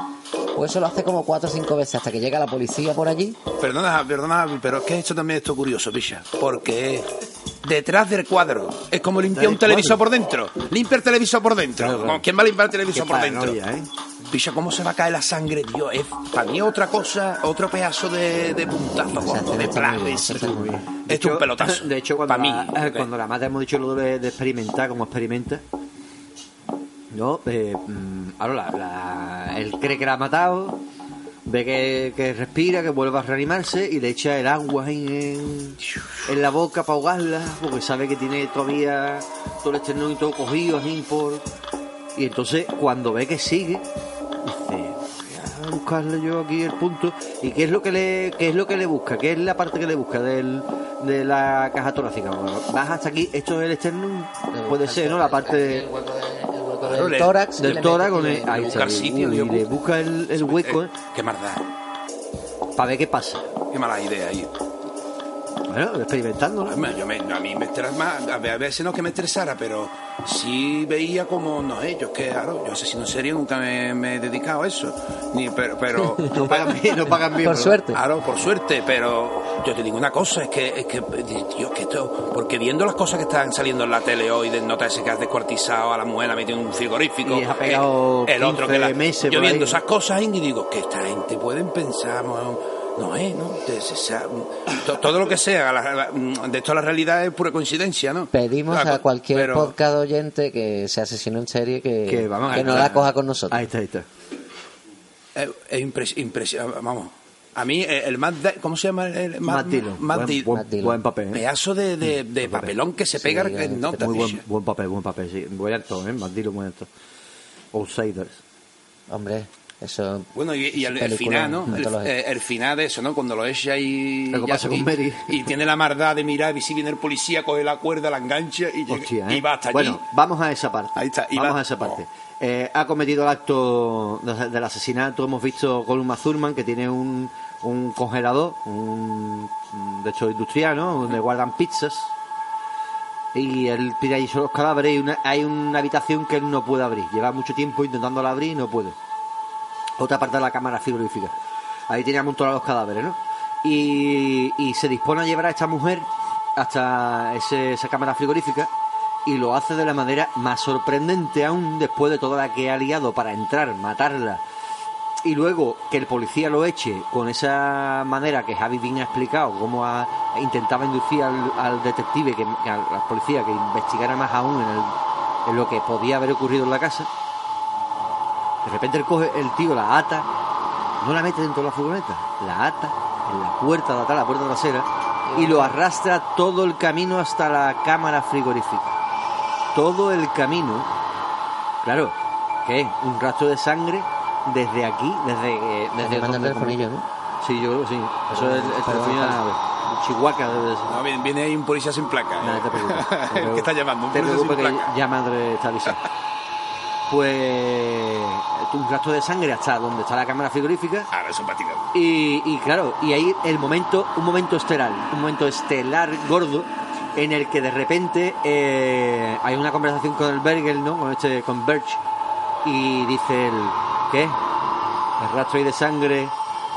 Pues eso lo hace como cuatro o cinco veces hasta que llega la policía por allí. Perdona, perdona, pero es que esto también es curioso, picha. Porque detrás del cuadro es como limpiar un televisor por dentro. Limpia el televisor por dentro. Claro, claro. Como, ¿Quién va a limpiar el televisor Qué por dentro? paranoia, ¿eh? Picha, ¿cómo se va a caer la sangre, Dios? Es para mí otra cosa, otro pedazo de, de puntazo, sea, gordo, se de. Esto es un pelotazo. De hecho, cuando, para mí. la, cuando la mata hemos dicho lo de, de experimentar, como experimenta. No, eh, mm, ahora la- la- él cree que la ha matado, ve que, que respira, que vuelve a reanimarse y le echa el agua en, en la boca para ahogarla, porque sabe que tiene todavía todo el esternón y todo cogido así por... Y entonces cuando ve que sigue, dice, voy a buscarle yo aquí el punto. ¿Y qué es lo que le, qué es lo que le busca? ¿Qué es la parte que le busca del, de la caja torácica? Bueno, Vas hasta aquí, esto es el esternón, puede ser, ¿no? La parte... De- Claro, el le- tórax. Del tórax le- ahí buscar sitio, y le busca el, el hueco Eh, qué maldad, para ver qué pasa. qué mala idea ahí. Bueno, experimentando. yo me- a mí me estresa más, a ve- a veces no que me estresara, pero sí veía como, no sé, yo es que, claro, yo asesino en serie nunca me, me he dedicado a eso, ni, pero, pero No pagan bien, no pagan bien. Por suerte. Claro, por suerte, pero yo te digo una cosa, es que, es que, Dios, que esto, porque viendo las cosas que están saliendo en la tele hoy, de nota ese que has descuartizado a la mujer, la metido en un frigorífico, Y ha pegado el otro que la, 15 meses yo ahí. viendo esas cosas y digo, que esta gente pueden pensar, no, no es, ¿no? Todo lo que sea, la- la- de esto la realidad es pura coincidencia, ¿no? Pedimos a cualquier pero- podcast oyente que se asesinó en serie que, Que vamos a que no la coja con nosotros. Ahí está, ahí está. Es, es impres- impresi- vamos. A mí, eh, el Matt, ¿cómo se llama? El Matt Dillon. Matt Buen- Dillon. buen, Matt Dillon. buen papel. ¿eh? Pedazo de, de, papel. papelón que se Sí, pega que- en nota. Muy buen, buen papel, buen papel, sí. Buen actor, ¿eh? Más dilo, buen actor. Outsiders. Hombre, eso. Bueno, y, y el, final, ¿no? El, eh, el final de eso, ¿no? Cuando lo echa y... Lo que pasa con y, Mary. y tiene la maldad de mirar y si viene el policía, coge la cuerda, la engancha y, Hostia, y ¿eh? va hasta allí. Bueno, vamos a esa parte. Ahí está, y vamos va- a esa parte. Eh, ha cometido el acto de- del asesinato. Hemos visto con un Thurman que tiene un, un congelador, un, de hecho industrial, ¿no? Donde guardan pizzas. Y él pide ahí los cadáveres y una- hay una habitación que él no puede abrir. Lleva mucho tiempo intentándola abrir y no puede. Otra parte de la cámara frigorífica. Ahí tiene amontonados los cadáveres, ¿no? Y, se dispone a llevar a esta mujer hasta ese- esa cámara frigorífica y lo hace de la manera más sorprendente aún después de toda la que ha liado para entrar, matarla y luego que el policía lo eche con esa manera que Javi bien ha explicado, cómo ha- intentaba inducir al, detective, que al, al policía, que investigara más aún en, el- en lo que podía haber ocurrido en la casa. De repente él coge el tío, la ata, no la mete dentro de la furgoneta, la ata en la puerta de atrás, la puerta trasera, y lo arrastra todo el camino hasta la cámara frigorífica. Todo el camino, claro, que es un rastro de sangre desde aquí, desde, eh, desde el ¿no? Sí, yo creo que sí. Eso es el, el. Chihuahua debe de ser. No, viene, viene ahí un policía sin placa. Nada, ¿eh? te preocupes. te ¿Qué preocupes. está llamando? Un policía sin placa. ya madre está avisada. Pues un rastro de sangre hasta donde está la cámara frigorífica Ahora eso y, y claro, y ahí el momento, un momento estelar, un momento estelar gordo en el que de repente eh, hay una conversación con el Bergel, ¿no? Con este, con Birch y dice él, ¿qué? El rastro ahí de sangre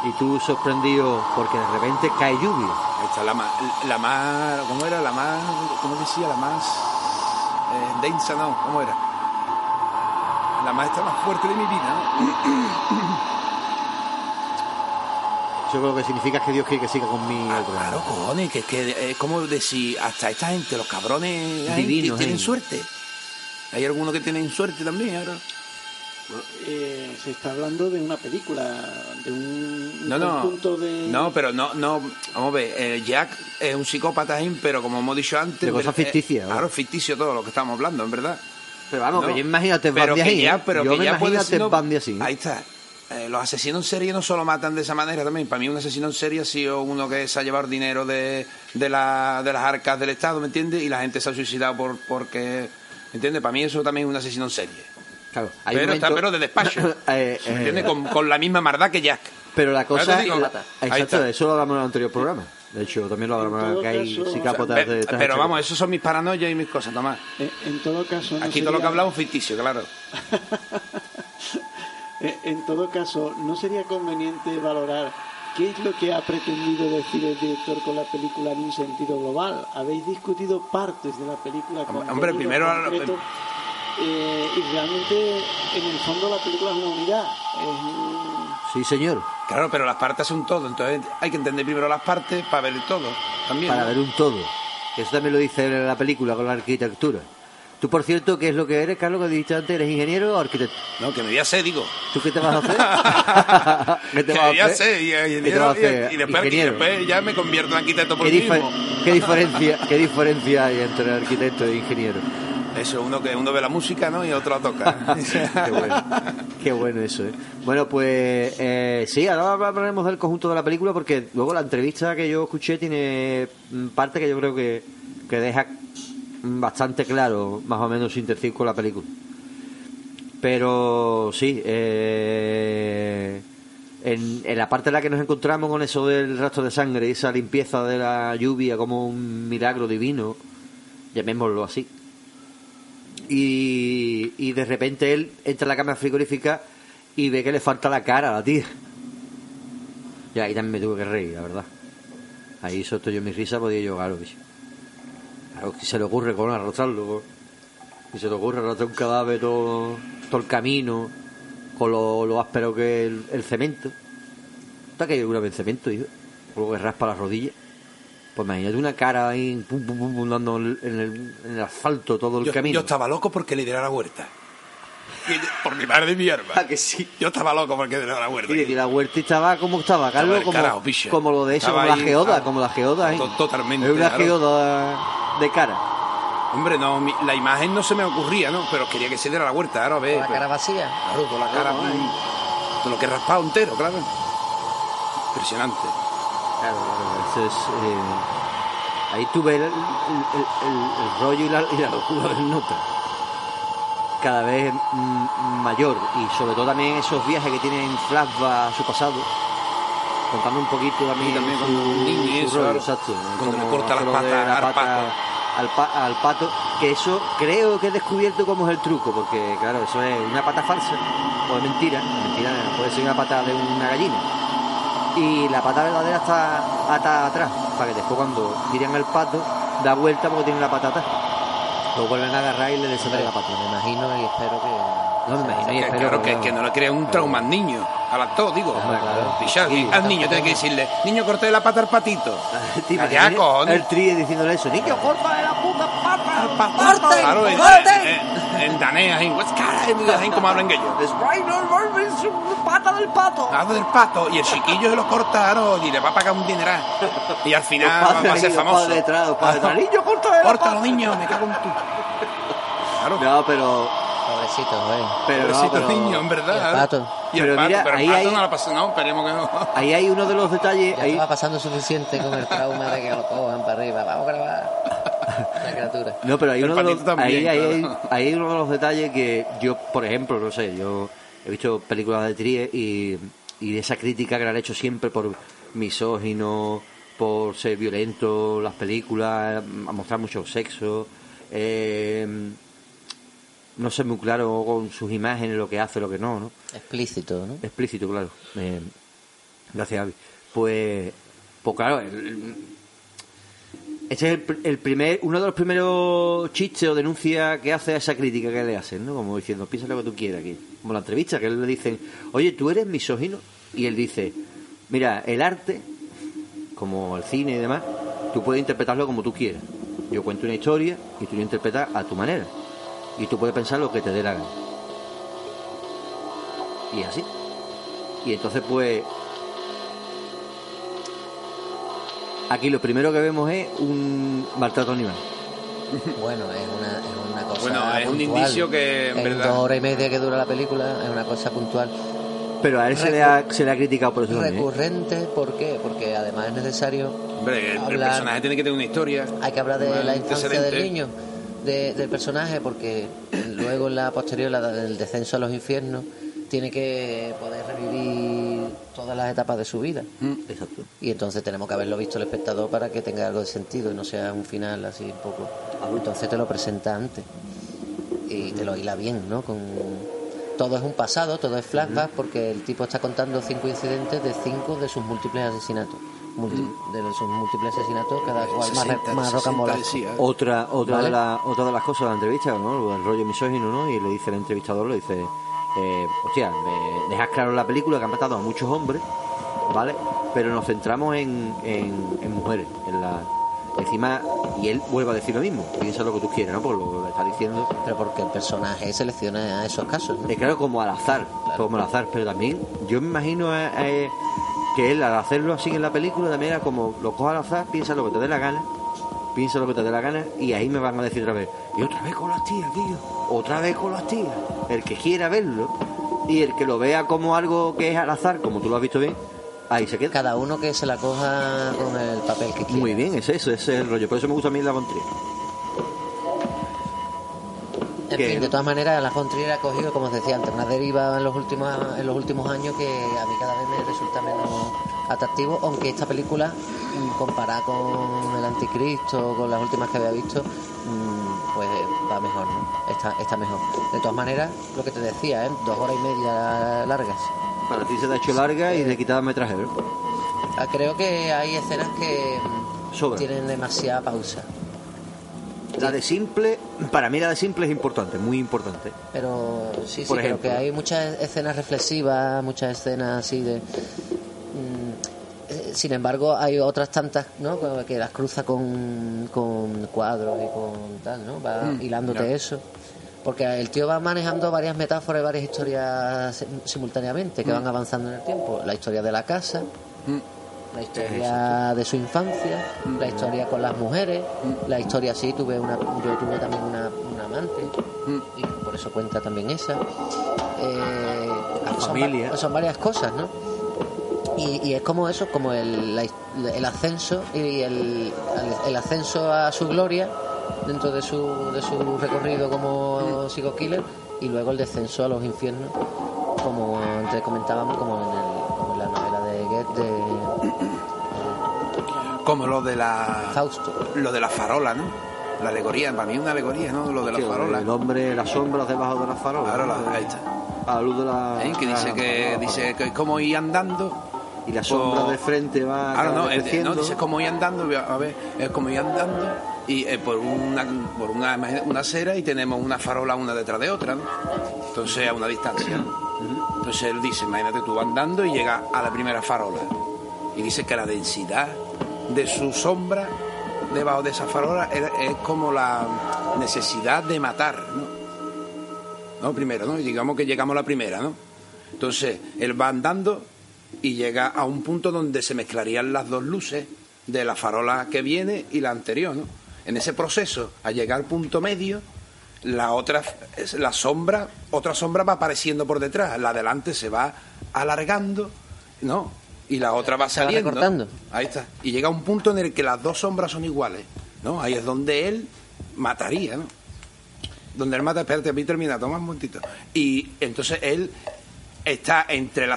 y tú sorprendido porque de repente cae lluvia. Ahí está la más, la más, ¿cómo era? La más, ¿cómo decía? La más eh, densa, ¿no? ¿Cómo era? La más esta más fuerte de mi vida, ¿no? Yo creo que significa que Dios quiere que siga conmigo. Ah, claro, cojones, que, que es como decir, hasta esta gente, los cabrones Divinos, tienen eh. suerte. Hay algunos que tienen suerte también, ahora. Eh, se está hablando de una película, de un, un No, no. conjunto de... No, pero no, no, vamos a ver, eh, Jack es un psicópata, ahí, pero como hemos dicho antes... De cosas pero, eh, ficticias, claro, ficticio todo lo que estamos hablando, en verdad. Pero vamos, No, que yo Ted pero que ya- ¿eh? pero yo que me ya puede ser- así. Ahí está. Eh, los asesinos en serie no solo matan de esa manera también. Para mí un asesino en serie ha sido uno que se ha llevado dinero de, de, la, de las arcas del Estado, ¿me entiendes? Y la gente se ha suicidado por, porque... ¿Me entiendes? Para mí eso también es un asesino en serie. Claro, hay Pero, está, pero de despacho. Eh, ¿Me eh, entiendes? Con, con la misma maldad que Jack. Pero la cosa digo, la- exacto, eso lo hablamos en el anterior programa. De hecho, también lo En hablamos todo que hay psicópatas de pero hechas. vamos, eso son mis paranoias y mis cosas, Tomás. Eh, en todo caso... no Aquí todo lo que hablamos es ficticio, claro. En todo caso, ¿no sería conveniente valorar qué es lo que ha pretendido decir el director con la película en un sentido global? Habéis discutido partes de la película con Hombre, contenidos primero- eh, y realmente, en el fondo, la película es una unidad. Es un- Sí, señor, Claro, pero las partes son todo. Entonces hay que entender primero las partes para ver el todo. También. para ¿no? ver un todo. Eso también lo dice la película con la arquitectura. Tú, por cierto, ¿qué es lo que eres, Carlos? Que dijiste antes, ¿eres ingeniero o arquitecto? No, que me voy a hacer, digo. ¿Tú qué te vas a hacer? ¿Qué te que vas voy a hacer? y, y- ¿Qué te vas a hacer? y después, y Ingeniero. después ya me convierto en arquitecto por ¿Qué, mismo. qué diferencia, ¿Qué diferencia hay entre arquitecto e ingeniero? Eso, uno que uno ve la música, ¿no? Y otro la toca. Qué bueno, qué bueno eso, ¿eh? Bueno, pues eh, sí, ahora hablaremos del conjunto de la película porque luego la entrevista que yo escuché tiene mm, parte que yo creo que, que deja mm, bastante claro más o menos su intención con la película. Pero sí, eh, en, en la parte en la que nos encontramos con eso del rastro de sangre y esa limpieza de la lluvia como un milagro divino, llamémoslo así. Y, de repente él entra a la cámara frigorífica y ve que le falta la cara a la tía. Y ahí también me tuve que reír, la verdad. Ahí solto yo mi risa, podía yo, claro, bicho. Claro, que se le ocurre con arrastrarlo. Y se le ocurre arrastrar un cadáver todo, todo el camino, con lo, áspero que es el, cemento. ¿Te ha caído alguna vez en cemento, hijo? Lo que raspa las rodillas. Pues imagínate una cara ahí, pum, pum, pum, pum, dando en el, en el asfalto todo el Yo, camino. yo estaba loco porque le diera la yo- Por mi madre y mi arma. Ah, que sí. Yo estaba loco porque le diera la vuelta. Y la huerta estaba como estaba, Carlos, Estaba como, como lo de eso, Estaba como la geoda, como la geoda. ¿eh? To- totalmente, Es una claro. geoda de cara. Hombre, no, mi- la imagen no se me ocurría, ¿no? Pero quería que se diera la vuelta, ahora ve. Con la cara vacía. Claro, con la cara. Con lo que raspado entero, claro. Impresionante. Claro, claro, eso es. eh, ahí tuve el, el- el- el- el rollo y la, y la locura del nota. Cada vez mm, mayor y sobre todo también esos viajes que tienen flashback a su pasado. Contando un poquito también, Y también su- con un niño su rollo, exacto. Cuando le corta las patas la pata al, pa- al pato, que eso creo que he descubierto cómo es el truco, porque claro, eso es una pata falsa o es mentira, mentira puede ser una pata de una gallina y la pata verdadera está atada atrás, para que después cuando tiran al pato, da vuelta porque tiene la pata atrás. Lo vuelven a agarrar y le desatan la pata. Me imagino y espero que. No me imagino y Que, espero claro, que, no. que no le crea un trauma al niño, al actor, digo. Claro, claro. Pichar, Sí, al niño tiene que decirle, niño, corté la pata al patito. ¿Te Allá, imaginas cojones. el trío diciéndole eso, niño, corta de la puta pata. ¡Corten! Claro, en, ¡Corten! en, en danés, como hablan ellos. Es pata del pato. Lado del pato, y el chiquillo se lo cortaron y le va a pagar un dineral. Y al final va, a ser los famoso. padres detrás, los padres detrás. Niño, corta de la Corta a pata. los niños, me cago en tu. Claro, No, pero, Pobrecitos, güey. pero no, pobrecito pero niño, en verdad. Y el pato. Y el Pero pato, mira, pero el ahí pato hay- no lo pasa, no, esperemos que no. ahí hay uno de los detalles. Ya ahí- estaba pasando suficiente con el trauma de que lo cojan para arriba. Vamos a grabar. La criatura. No, pero hay uno, de los, patito también, ahí, ahí- claro. ahí hay uno de los detalles que yo, por ejemplo, no sé, yo he visto películas de Trier y, y de esa crítica que le han hecho siempre por misógino, por ser violento las películas, a mostrar mucho sexo, eh, no ser muy claro con sus imágenes, lo que hace, lo que no, ¿no? Explícito, ¿no? Explícito, claro. Eh, gracias, Avi. Pues, pues claro, el- este es el, el primer, uno de los primeros chistes o denuncias que hace a esa crítica que le hacen, ¿no? Como diciendo, piensa lo que tú quieras aquí. Como la entrevista, que le dicen, oye, tú eres misógino. Y él dice, mira, el arte, como el cine y demás, tú puedes interpretarlo como tú quieras. Yo cuento una historia y tú lo interpretas a tu manera. Y tú puedes pensar lo que te dé la gana. Y así. Y entonces, pues. Aquí lo primero que vemos es un maltrato animal. Bueno, es una, es una cosa. Bueno, es un indicio que, en verdad- dos horas y media que dura la película, es una cosa puntual. Pero a él se le, ha, se le ha criticado por eso también. ¿eh? Recurrente, ¿por qué? Porque además es necesario. Hombre, el, el personaje tiene que tener una historia. Hay que hablar de la infancia del niño, de- del personaje, porque luego en la posterior, la del descenso a los infiernos, tiene que poder revivir todas las etapas de su vida. Exacto. Y entonces tenemos que haberlo visto el espectador para que tenga algo de sentido y no sea un final así un poco. Entonces te lo presenta antes y te lo hila bien, ¿no? Con todo es un pasado, todo es flashback porque el tipo está contando cinco incidentes de cinco de sus múltiples asesinatos. Multi- De sus múltiples asesinatos, cada cual más, 60, más 60 rocambolesco. decía. Otra, otra, Vale. de la- otra de las cosas de la entrevista, ¿no? El rollo misógino, ¿no? Y le dice el entrevistador, le dice, eh, hostia, me dejas claro en la película que han matado a muchos hombres, ¿vale? Pero nos centramos en, en, en mujeres, en la... Encima, y él vuelve a decir lo mismo, piensa lo que tú quieras, ¿no? Por lo que está diciendo. Pero porque el personaje selecciona esos casos, ¿no? Es claro, como al azar, como al azar, pero también yo me imagino eh, eh, que él al hacerlo así en la película también era como lo coja al azar, piensa lo que te dé la gana, piensa lo que te dé la gana y ahí me van a decir otra vez, y otra vez con las tías, tío, otra vez con las tías. El que quiera verlo y el que lo vea como algo que es al azar, como tú lo has visto bien, ahí se queda. Cada uno que se la coja con el papel que quiera. Muy bien, es eso, ese es el rollo, por eso me gusta a mí la Von Trier. En fin, de todas maneras, la Contrier ha cogido, como os decía antes, una deriva en los últimos en los últimos años que a mí cada vez me resulta menos atractivo, aunque esta película, mm, comparada con El Anticristo, con las últimas que había visto, mm, pues va mejor, ¿no? Está, está mejor. De todas maneras, lo que te decía, ¿eh? dos horas y media largas. para ti se te ha hecho larga y le quitaba metraje, ¿no? Ah, Creo que hay escenas que mm, tienen demasiada pausa. La de simple, para mí la de simple es importante, muy importante. Pero sí, sí, Por pero ejemplo. que hay muchas escenas reflexivas, muchas escenas así de... eh, sin embargo, hay otras tantas, ¿no? Que las cruza con, con cuadros y con tal, ¿no? Va Mm, hilándote eso. Porque el tío va manejando varias metáforas y varias historias si- simultáneamente que Mm. van avanzando en el tiempo. La historia de la casa, Mm. la historia de su infancia, la historia con las mujeres, la historia sí, tuve una, yo tuve también una, una amante y por eso cuenta también esa. Eh, son familia. Son, varias cosas, ¿no? Y, y es como eso, como el, la- el ascenso y el, el ascenso a su gloria dentro de su, de su recorrido como psico killer y luego el descenso a los infiernos, como antes comentábamos, como en, el- como en la novela de Goethe, Como lo de la. de Fausto. Lo de la farola, ¿no? La alegoría, para mí es una alegoría, ¿no? Lo de la Sí, farola. El hombre, las sombras debajo de la farola. Farola, ¿no? ahí está. A la luz de la. ¿Eh? Que dice de la que farola. dice que es como ir andando. Y la sombra por- de frente va. Ahora no, es- no, dice como ir andando, a ver, es como ir andando y eh, por una por una, una acera y tenemos una farola una detrás de otra, ¿no? Entonces a una distancia. Entonces él dice, imagínate tú andando y llega a la primera farola. Y dice que la densidad de su sombra debajo de esa farola es, es como la necesidad de matar, ¿no? ¿no? Primero, ¿no? Y digamos que llegamos a la primera, ¿no? Entonces, él va andando y llega a un punto donde se mezclarían las dos luces de la farola que viene y la anterior, ¿no? En ese proceso, al llegar al punto medio, la otra, la sombra, otra sombra va apareciendo por detrás, la delante se va alargando, ¿no? Y la otra va saliendo. Ahí está. Y llega un punto en el que las dos sombras son iguales, ¿no? Ahí es donde él mataría, ¿no? donde él mata, espérate, a terminar, toma un momentito. Y entonces él está entre el,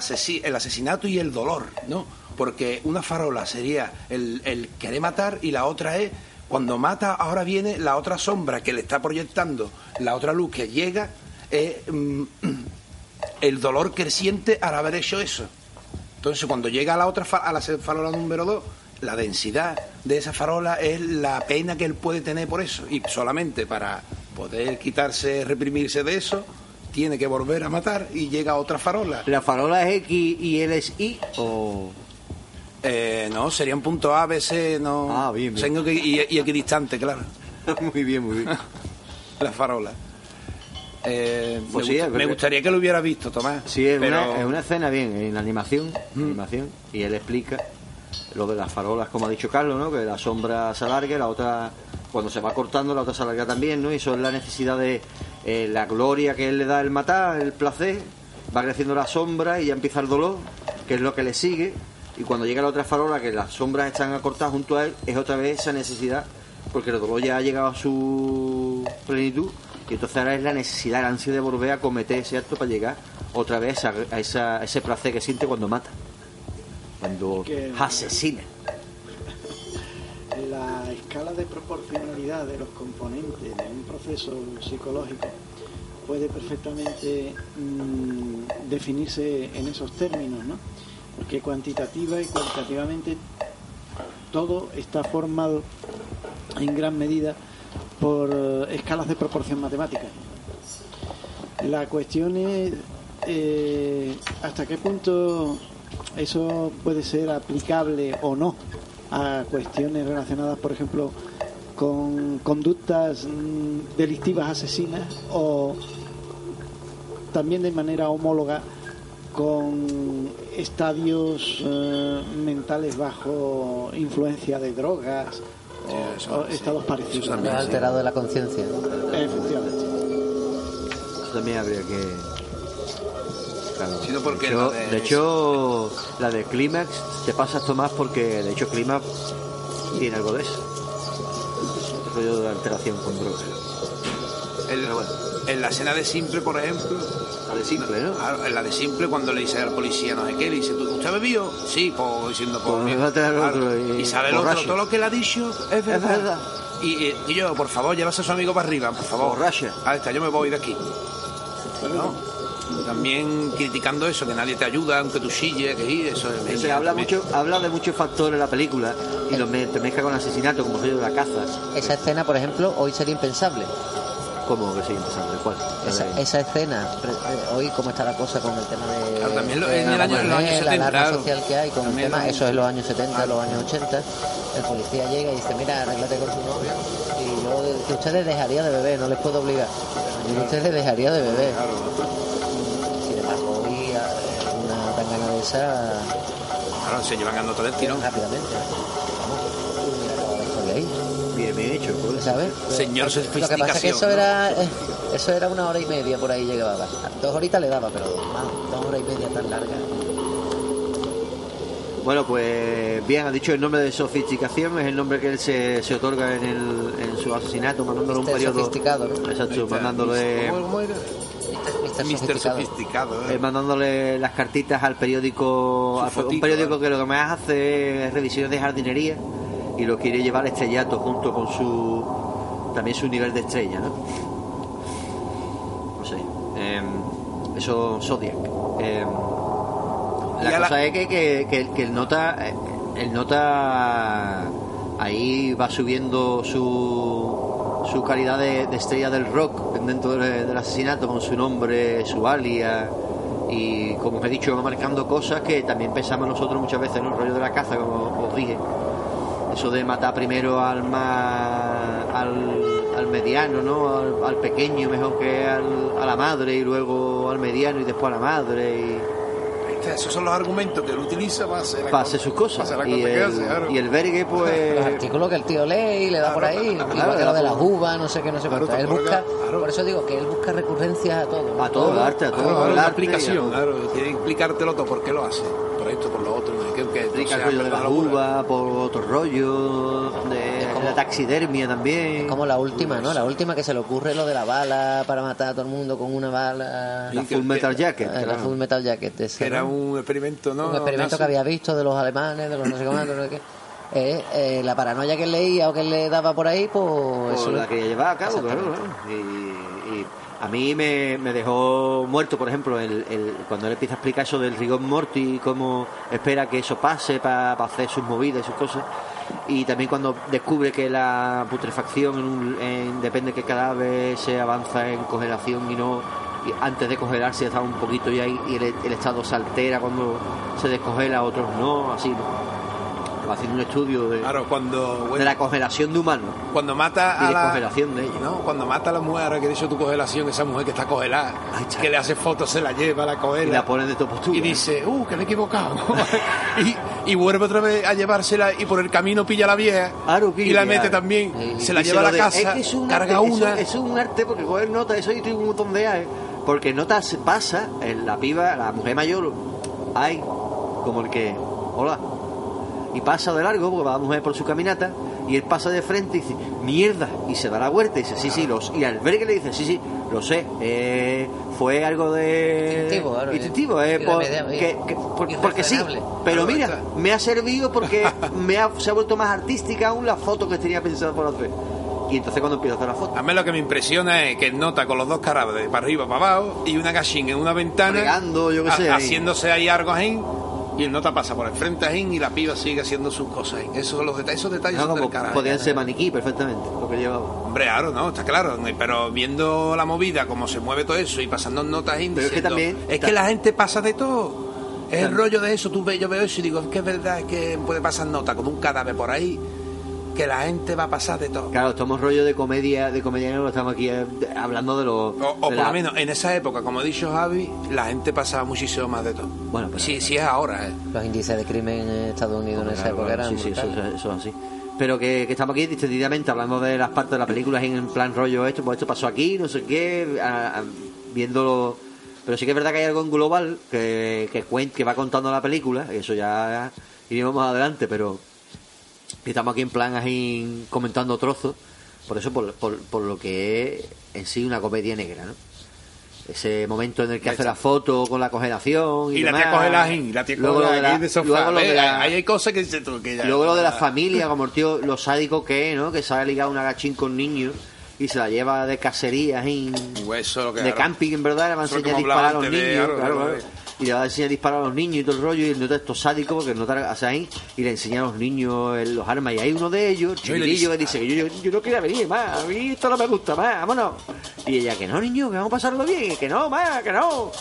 el asesinato y el dolor, ¿no? Porque una farola sería el, querer matar y la otra es, cuando mata, ahora viene la otra sombra que le está proyectando, la otra luz que llega, es mm, el dolor que siente al haber hecho eso. Entonces, cuando llega a la otra a la farola número 2, la densidad de esa farola es la pena que él puede tener por eso. Y solamente para poder quitarse, reprimirse de eso, tiene que volver a matar y llega a otra farola. ¿La farola es X y él es Y? O. Eh, no, sería un punto A, B, C, no. Ah, bien, bien. Tengo que- y, y equidistante, claro. muy bien, muy bien. La farola. Eh, Pues me, sí, gust- es me verdad. gustaría que lo hubiera visto, Tomás. Sí, es, pero- una, es una escena bien, en animación, animación, y él explica lo de las farolas, como ha dicho Carlos, ¿no? Que la sombra se alarga, la otra, cuando se va cortando, la otra se alarga también, ¿no? Y eso es la necesidad de eh, la gloria que él le da el matar, el placer, va creciendo la sombra y ya empieza el dolor, que es lo que le sigue, y cuando llega la otra farola, que las sombras están acortadas junto a él, es otra vez esa necesidad, porque el dolor ya ha llegado a su plenitud, y entonces ahora es la necesidad, la ansia de volver a cometer ese acto para llegar otra vez a, esa- a ese placer que siente cuando mata, cuando Que- asesina. La escala de proporcionalidad de los componentes de un proceso psicológico puede perfectamente mm, definirse en esos términos, ¿no? Porque cuantitativa y cualitativamente todo está formado en gran medida por eh, escalas de proporción matemática. La cuestión es eh, hasta qué punto eso puede ser aplicable o no a cuestiones relacionadas, por ejemplo, con conductas mm, delictivas asesinas o también de manera homóloga con estadios eh, mentales bajo influencia de drogas o, eso, o sí. estados parecidos. Eso también. ha alterado de la conciencia. Efectivamente. Eso también habría que. Claro. Sí, no, porque de, hecho, la de- de hecho, la de Clímax te pasa esto más porque de hecho Clímax tiene algo de eso. El rollo de alteración con drogas. El, bueno. En la escena de Simple, por ejemplo. La de simple, ¿no? Claro, en la de Simple, cuando le dice al policía no sé qué, le dice, ¿tú usted ha bebido? Sí, pues diciendo, pues, Pues claro. otro y- y sale el otro, borracho. todo lo que le ha dicho es verdad. verdad. Y, y yo, por favor, llévase a su amigo para arriba, por favor. Borracha. Ahí está, yo me voy de aquí. También criticando eso, que nadie te ayuda, aunque tú chilles, que eso es... Se habla mucho, habla de muchos factores en la película y los me- te mezcla con asesinato, como rollo de la caza. Esa escena, por ejemplo, hoy sería impensable. ¿Cómo que sigue empezando? ¿Cuál? Esa, escena, eh, hoy cómo está la cosa con el tema de, Claro, también lo- en el la año- los años mujer, la 70, alarma claro. social que hay con el También tema, lo- eso es los años 70, los años 80, el policía llega y dice, mira, arréglate con tu novio y yo, que usted le dejaría de beber, no les puedo obligar, pero usted le dejaría de beber. Sin esa Claro, se llevan a nota del tirón. rápidamente. Vamos, ahí. Bien, bien hecho. pues. ¿sabes? Señor Lo que pasa es que eso ¿no? era eh, eso era una hora y media por ahí llegaba. Dos horitas le daba, pero más, dos horas y media tan larga. Bueno, pues bien, ha dicho el nombre de sofisticación, es el nombre que él se, se otorga en, el, en su asesinato, mandándole un Mister periodo. sofisticado, ¿no? Exacto, mandándole, ¿Cómo, cómo era? Mister Mister sofisticado. sofisticado. eh, ¿eh? mandándole las cartitas al periódico, a- un periódico ¿eh? que lo que más hace es revisiones de jardinería y lo quiere llevar estrellato junto con su también su nivel de estrella, ¿no? No sé. em, eso Zodiac. Em, la cosa es que, que, que- que el nota eh, el nota ahí va subiendo su su calidad de, estrella del rock dentro del, asesinato con su nombre su alias y como os he dicho marcando cosas que también pensamos nosotros muchas veces en el rollo de la caza como os dije. Eso de matar primero al más al, mediano no al, al pequeño mejor que al- a la madre y luego al mediano y después a la madre y Esos son los argumentos que él utiliza para hacer, la para cosa- hacer sus cosas para hacer la y cosa que el, hace, claro. y el vergue Los pues artículos que el tío lee y le da por ahí, igual que lo de las uvas, no sé qué, no sé Claro, cuánto. Él busca, claro. por eso digo que él busca recurrencias a todo. a todo a todo Claro, arte a todo. claro, tiene que explicártelo todo, por qué lo hace, por esto, por lo otro, no sé qué, que explica el rollo de locura. uvas por otro rollo de como- la taxidermia también Como la última, ¿no? La última que se le ocurre lo de la bala para matar a todo el mundo con una bala. la que- Full Metal Jacket Eh, la claro. Full Metal Jacket. esa, Que era ¿no? un experimento, ¿no? un experimento que había visto de los alemanes, de los no sé cómo, no sé qué. Eh, eh, la paranoia que él leía o que él le daba por ahí, pues eso la quería llevar a cabo, claro. Y, y a mí me, me dejó muerto, por ejemplo, el, el- cuando él empieza a explicar eso del rigor mortis y cómo espera que eso pase para hacer sus movidas y sus cosas. Y también cuando descubre que la putrefacción en un- en- depende que cada vez se avanza en congelación y no y antes de congelarse está un poquito ya y el, el estado se altera cuando se descongela, otros no, así. ¿no? Haciendo un estudio de, Claro, cuando, de la congelación de humanos. cuando mata y a la... congelación de ellos. No, cuando mata a la mujer, ahora que he dicho tu congelación, esa mujer que está congelada, que le hace fotos, se la lleva, la Y congela. la ponen de tu postura. Y dice, uh, que me he equivocado. y, y vuelve otra vez a llevársela y por el camino pilla a la vieja Claro, y la mete también. Y- se la y lleva a la de- casa, es que es un carga arte, una. Eso, eso es un arte porque coger nota, eso yo tengo un montón de A, ¿eh? Porque nota se pasa, en la piba, la mujer mayor, hay como el que, hola, y pasa de largo porque va la mujer por su caminata y él pasa de frente y dice, mierda, y se da la vuelta y dice, sí, sí, los, y al ver que le dice, sí, sí, lo sé, eh, fue algo de... Instintivo, claro, Instintivo, eh, por- irremediable, que- que- por- irrefrenable. porque sí, pero mira, está. me ha servido porque me ha, se ha vuelto más artística aún la foto que tenía pensada por hacer. Y entonces cuando empiezo a hacer la foto, A mí lo que me impresiona es que él nota con los dos caras de para arriba, para abajo, y una gachín en una ventana, Fregando, yo qué sé, haciéndose ahí algo ahí, y el nota pasa por el frente ahí y la piba sigue haciendo sus cosas. Esos son los detalles, esos detalles no, son del carajo. podían ser maniquí perfectamente, lo que llevaba. Hombre, claro, no, está claro, pero viendo la movida, cómo se mueve todo eso y pasando notas Pero es que también- es que la gente pasa de todo. Es el rollo de eso, tú ves, yo veo eso y digo, es que es verdad, es que puede pasar nota como un cadáver por ahí, que la gente va a pasar de todo. Claro, estamos rollo de comedia, de comedia negro, estamos aquí eh, hablando de lo... O, o de por la- lo menos en esa época, como ha dicho Javi, la gente pasaba muchísimo más de todo. Bueno, pero- sí, sí es ahora, ¿eh? Los índices de crimen en Estados Unidos en esa Claro, época eran sí, sí, eso, eso- eso es así. Pero que, que estamos aquí distendidamente hablando de las partes de la película en plan rollo esto, pues esto pasó aquí, no sé qué, a- a- viéndolo... Pero sí que es verdad que hay algo en global que, que, cuen- que va contando la película, y eso ya iremos más adelante, pero que estamos aquí en plan así comentando trozos Por eso, por, por, por lo que es en sí una comedia negra, ¿no? Ese momento en el que hace la foto con la congelación y, Y la tía demás. la y la tía Luego lo de la la- de sofá. luego lo de Ve, la- Ahí hay cosas que dices tú que ya. Luego lo de la familia, como el tío, lo sádico que es, ¿no? Que sabe ligar una gachín con niños y se la lleva de cacerías y Eso lo que de claro. camping, en verdad, le va a enseñar a disparar a los niños, claro, claro. Y le va a enseñar a disparar a los niños y todo el rollo, y el nota esto sádico porque el nota hace ahí y le enseña a los niños los armas. Y hay uno de ellos, dice- que dice que yo, yo, yo no quiero venir más, a mí esto no me gusta más, vámonos. Y ella, que no, niño, que vamos a pasarlo bien, que no, más, que no.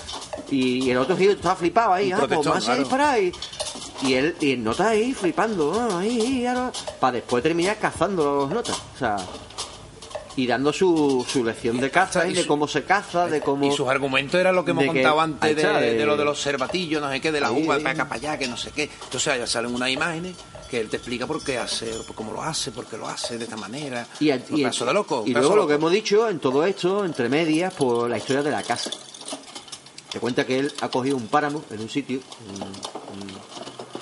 Y, y el otro tío estaba flipado ahí, ah, pues más claro. disparar. Y, y él, y el nota ahí flipando, ah, ahí, ahí, para después terminar cazando los notas. O sea, y dando su, su lección de caza y de su- cómo se caza, de cómo. Y sus argumentos eran lo que hemos que- contado antes de, está, de de- lo de los cervatillos, no sé qué, de la uva, para acá, para allá, que no sé qué. Entonces ya salen unas imágenes que él te explica por qué hace, por cómo lo hace, por qué lo hace de esta manera. Y, un y- de loco. y luego lo que hemos dicho en todo esto, entre medias, por la historia de la casa. Te cuenta que él ha cogido un páramo en un sitio, un, un-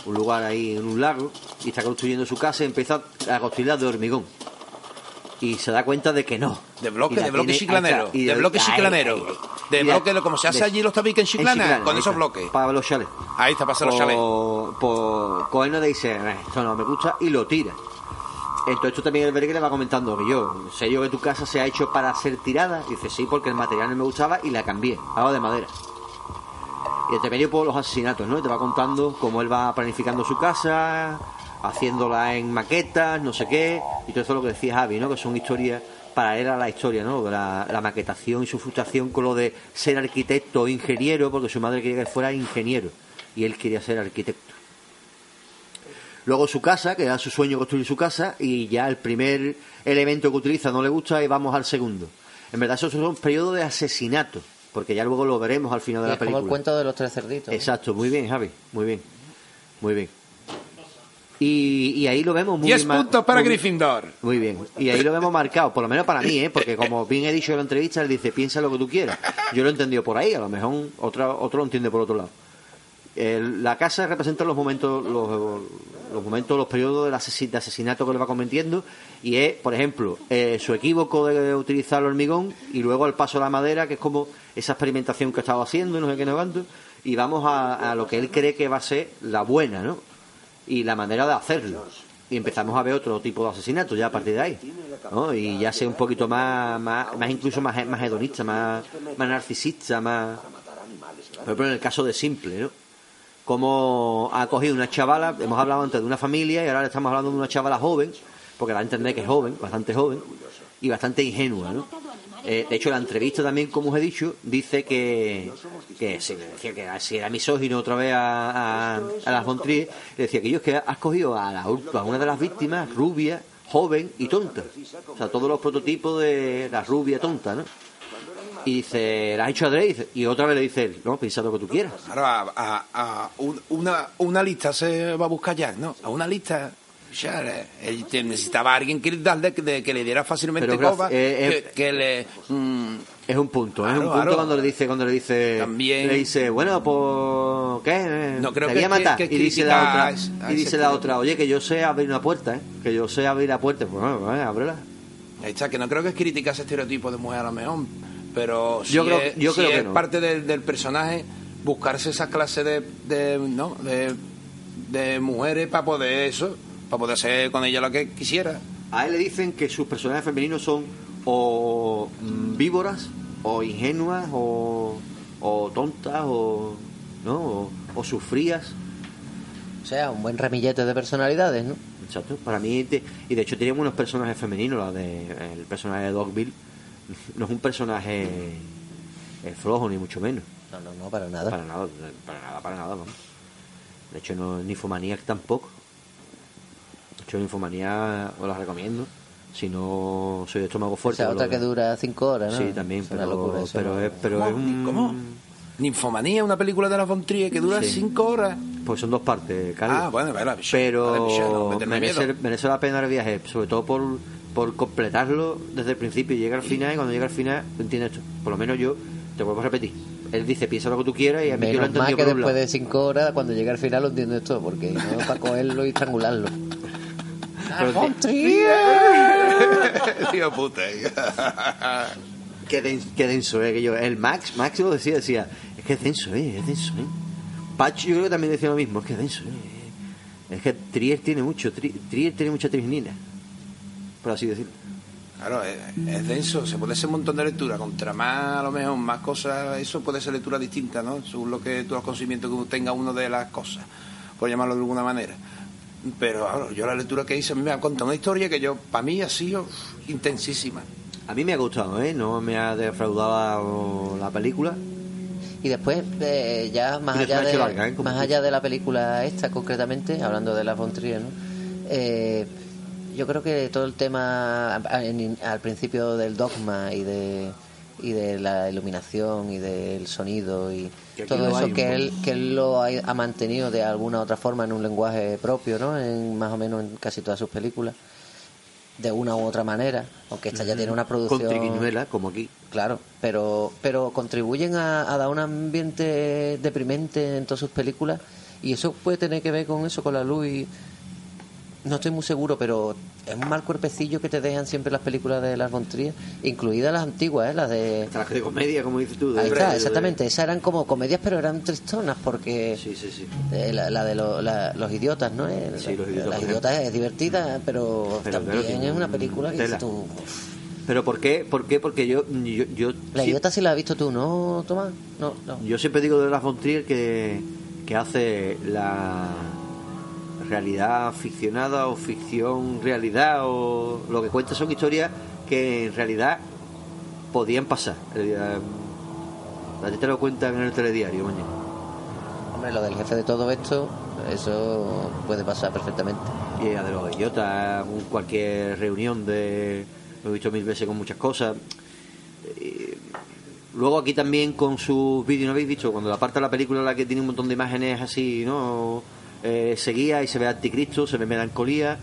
un lugar ahí en un lago, y está construyendo su casa y empieza a construirla de hormigón. Y se da cuenta de que no. De bloque, de bloque chiclanero, de bloque chiclanero. De bloque, como se hace de- allí los tabiques en Chiclana, con esos está, bloques. Para los chalets. Ahí está, para los. Pues Cohen nos dice, "Eh, esto no me gusta, y lo tira. Entonces esto también el Berger le va comentando que yo, sé yo que tu casa se ha hecho para ser tirada. Y dice, sí, porque el material no me gustaba y la cambié, hago de madera. Y entre medio por los asesinatos, ¿no? Y te va contando cómo él va planificando su casa, haciéndola en maquetas, no sé qué, y todo eso lo que decía Javi, ¿no? Que son historias paralelas a la historia, ¿no? La, la maquetación y su frustración con lo de ser arquitecto o ingeniero, porque su madre quería que fuera ingeniero y él quería ser arquitecto. Luego su casa, que era su sueño construir su casa, y ya el primer elemento que utiliza no le gusta y vamos al segundo. En verdad esos son periodos de asesinato, porque ya luego lo veremos al final de Y la es como película. el cuento de los tres cerditos. Exacto, muy bien, Javi, muy bien, muy bien. Y, y ahí lo vemos muy 10 ma- puntos para muy- Gryffindor. Muy bien, y ahí lo vemos marcado, por lo menos para mí, ¿eh? porque como bien he dicho en la entrevista, él dice, piensa lo que tú quieras. Yo lo he entendido por ahí, a lo mejor otra, otro lo entiende por otro lado. El- la casa representa los momentos, los, los momentos, los periodos de asesinato que le va cometiendo y es, por ejemplo, eh, su equívoco de utilizar el hormigón y luego el paso a la madera, que es como esa experimentación que estaba haciendo, no sé qué, no y vamos a, a lo que él cree que va a ser la buena, ¿no? Y la manera de hacerlo. Y empezamos a ver otro tipo de asesinatos ya a partir de ahí. Y ya sea un poquito más, más, más incluso más, más hedonista, más, más narcisista, más... Por ejemplo, en el caso de Simple, ¿no? Como ha cogido una chavala, hemos hablado antes de una familia y ahora le estamos hablando de una chavala joven, porque la entender que es joven, bastante joven y bastante ingenua, ¿no? Eh, de hecho, la entrevista también, como os he dicho, dice que, que que si era misógino otra vez a, a, las Montrier, le decía que es que has cogido a, la, una de las víctimas rubia, joven y tonta. O sea, todos los prototipos de la rubia tonta, ¿no? Y dice, ¿la has hecho adrede? Y otra vez le dice, él, no, piensa lo que tú quieras. Ahora, a, a- a un- una, una lista se va a buscar ya, ¿no? A una lista. Ya, eh, él necesitaba a alguien que, darle, que, que le diera fácilmente Pero, coba, eh, que, que le. mm, Es un punto, es Claro, un punto claro. cuando le dice, cuando le dice, También- le dice, bueno, pues, ¿qué? No, creo Te que- voy a matar. que- que y dice la otra, y dice la otra, oye, que yo sé abrir una puerta, ¿eh? Que yo sé abrir la puerta. Pues bueno, pues, ábrela. ahí está, que no creo que es crítica ese estereotipo de mujer a lo mejor, pero sí Yo creo- es, yo sí creo que es no. parte del, del personaje buscarse esa clase de, de, ¿no? de, de mujeres para poder eso, para poder hacer con ella lo que quisiera. A él le dicen que sus personajes femeninos son o mm, víboras, o ingenuas, o, o tontas, o, ¿no? O, o sufrías. O sea, un buen ramillete de personalidades, ¿no? Exacto. Para mí, te- y de hecho tenemos unos personajes femeninos, la de, el personaje de Dogville, no es un personaje eh, flojo, ni mucho menos. No, no, no, para nada. Para nada, para nada, para nada, vamos. De hecho, no, Ninfomanía tampoco. De hecho, Ninfomanía os la recomiendo. Si no soy de estómago O fuerte. sea, os lo otra que dura cinco horas, ¿no? Sí, también, Es una pero, locura eso, pero, ¿no? es, pero es un... ¿Cómo? Ninfomanía, una película de la Von Trier que dura Sí. cinco horas. Pues son dos partes, Carlos. Ah, bueno, vale, pero Michelle, no, merece, merece la pena el viaje, sobre todo por, por completarlo desde el principio y llega al final y cuando llega al final entiendes esto. Por lo menos yo te vuelvo a repetir. Él dice piensa lo que tú quieras y a mí yo lo Menos entendido que después lado. de cinco horas, cuando llega al final, lo entiendes todo, porque no para cogerlo y estrangularlo. Pero te- Tío puta. Qué, den- qué denso, eh, que yo, el Max, Max lo decía, decía, es que es denso, eh, es denso, eh. Pacho yo creo que también decía lo mismo, es que es denso, eh. Es que Trier tiene mucho, Tri- Trier tiene mucha trisnina, por así decirlo. Claro, es, es denso, se puede hacer un montón de lectura, contra más, a lo mejor, más cosas, eso puede ser lectura distinta, ¿no? Según lo que los conocimientos que tenga uno de las cosas, por llamarlo de alguna manera. Pero yo la lectura que hice me ha contado una historia que yo, para mí, ha sido intensísima. A mí me ha gustado, ¿eh? No me ha defraudado la película. Y después, eh, ya más allá, de, larga, ¿eh? Más tú. allá de la película esta concretamente, hablando de la von Trier, ¿no? Eh, yo creo que todo el tema a- en- al principio del dogma y de y de la iluminación y del sonido y todo eso que él que él lo ha, ha mantenido de alguna otra forma en un lenguaje propio, ¿no? En más o menos en casi todas sus películas de una u otra manera, aunque esta ya tiene una producción Con triquiñuela, como aquí. Claro, pero, pero contribuyen a, a dar un ambiente deprimente en todas sus películas y eso puede tener que ver con eso, con la luz y no estoy muy seguro, pero es un mal cuerpecillo que te dejan siempre las películas de las von Trier, incluidas las antiguas, ¿eh? las de... Hasta las de comedia, como dices tú. de- Ahí está, de- exactamente, esas eran como comedias, pero eran tristonas porque... Sí, sí, sí. eh, la, la de lo- la- los idiotas, ¿no? Eh, Sí, Los Idiotas, Las idiotas es divertida, pero, Pero, también claro, es una un película que dices tú... Pero ¿por qué? ¿Por qué? Porque yo, yo, yo, La idiota sí la has visto tú, ¿no, Tomás? No, no. yo siempre digo de las von Trier que, que hace la realidad ficcionada o ficción realidad o lo que cuenta son historias que en realidad podían pasar. Eh, A ti te lo cuentan en el telediario mañana. Hombre, lo del jefe de todo esto, eso puede pasar perfectamente. Y la de los idiotas, cualquier reunión de. Lo he visto mil veces con muchas cosas. Eh, Luego aquí también con sus vídeos, ¿no habéis visto? Cuando la parte de la película en la que tiene un montón de imágenes así, ¿no? Eh, seguía y se ve anticristo, se ve melancolía,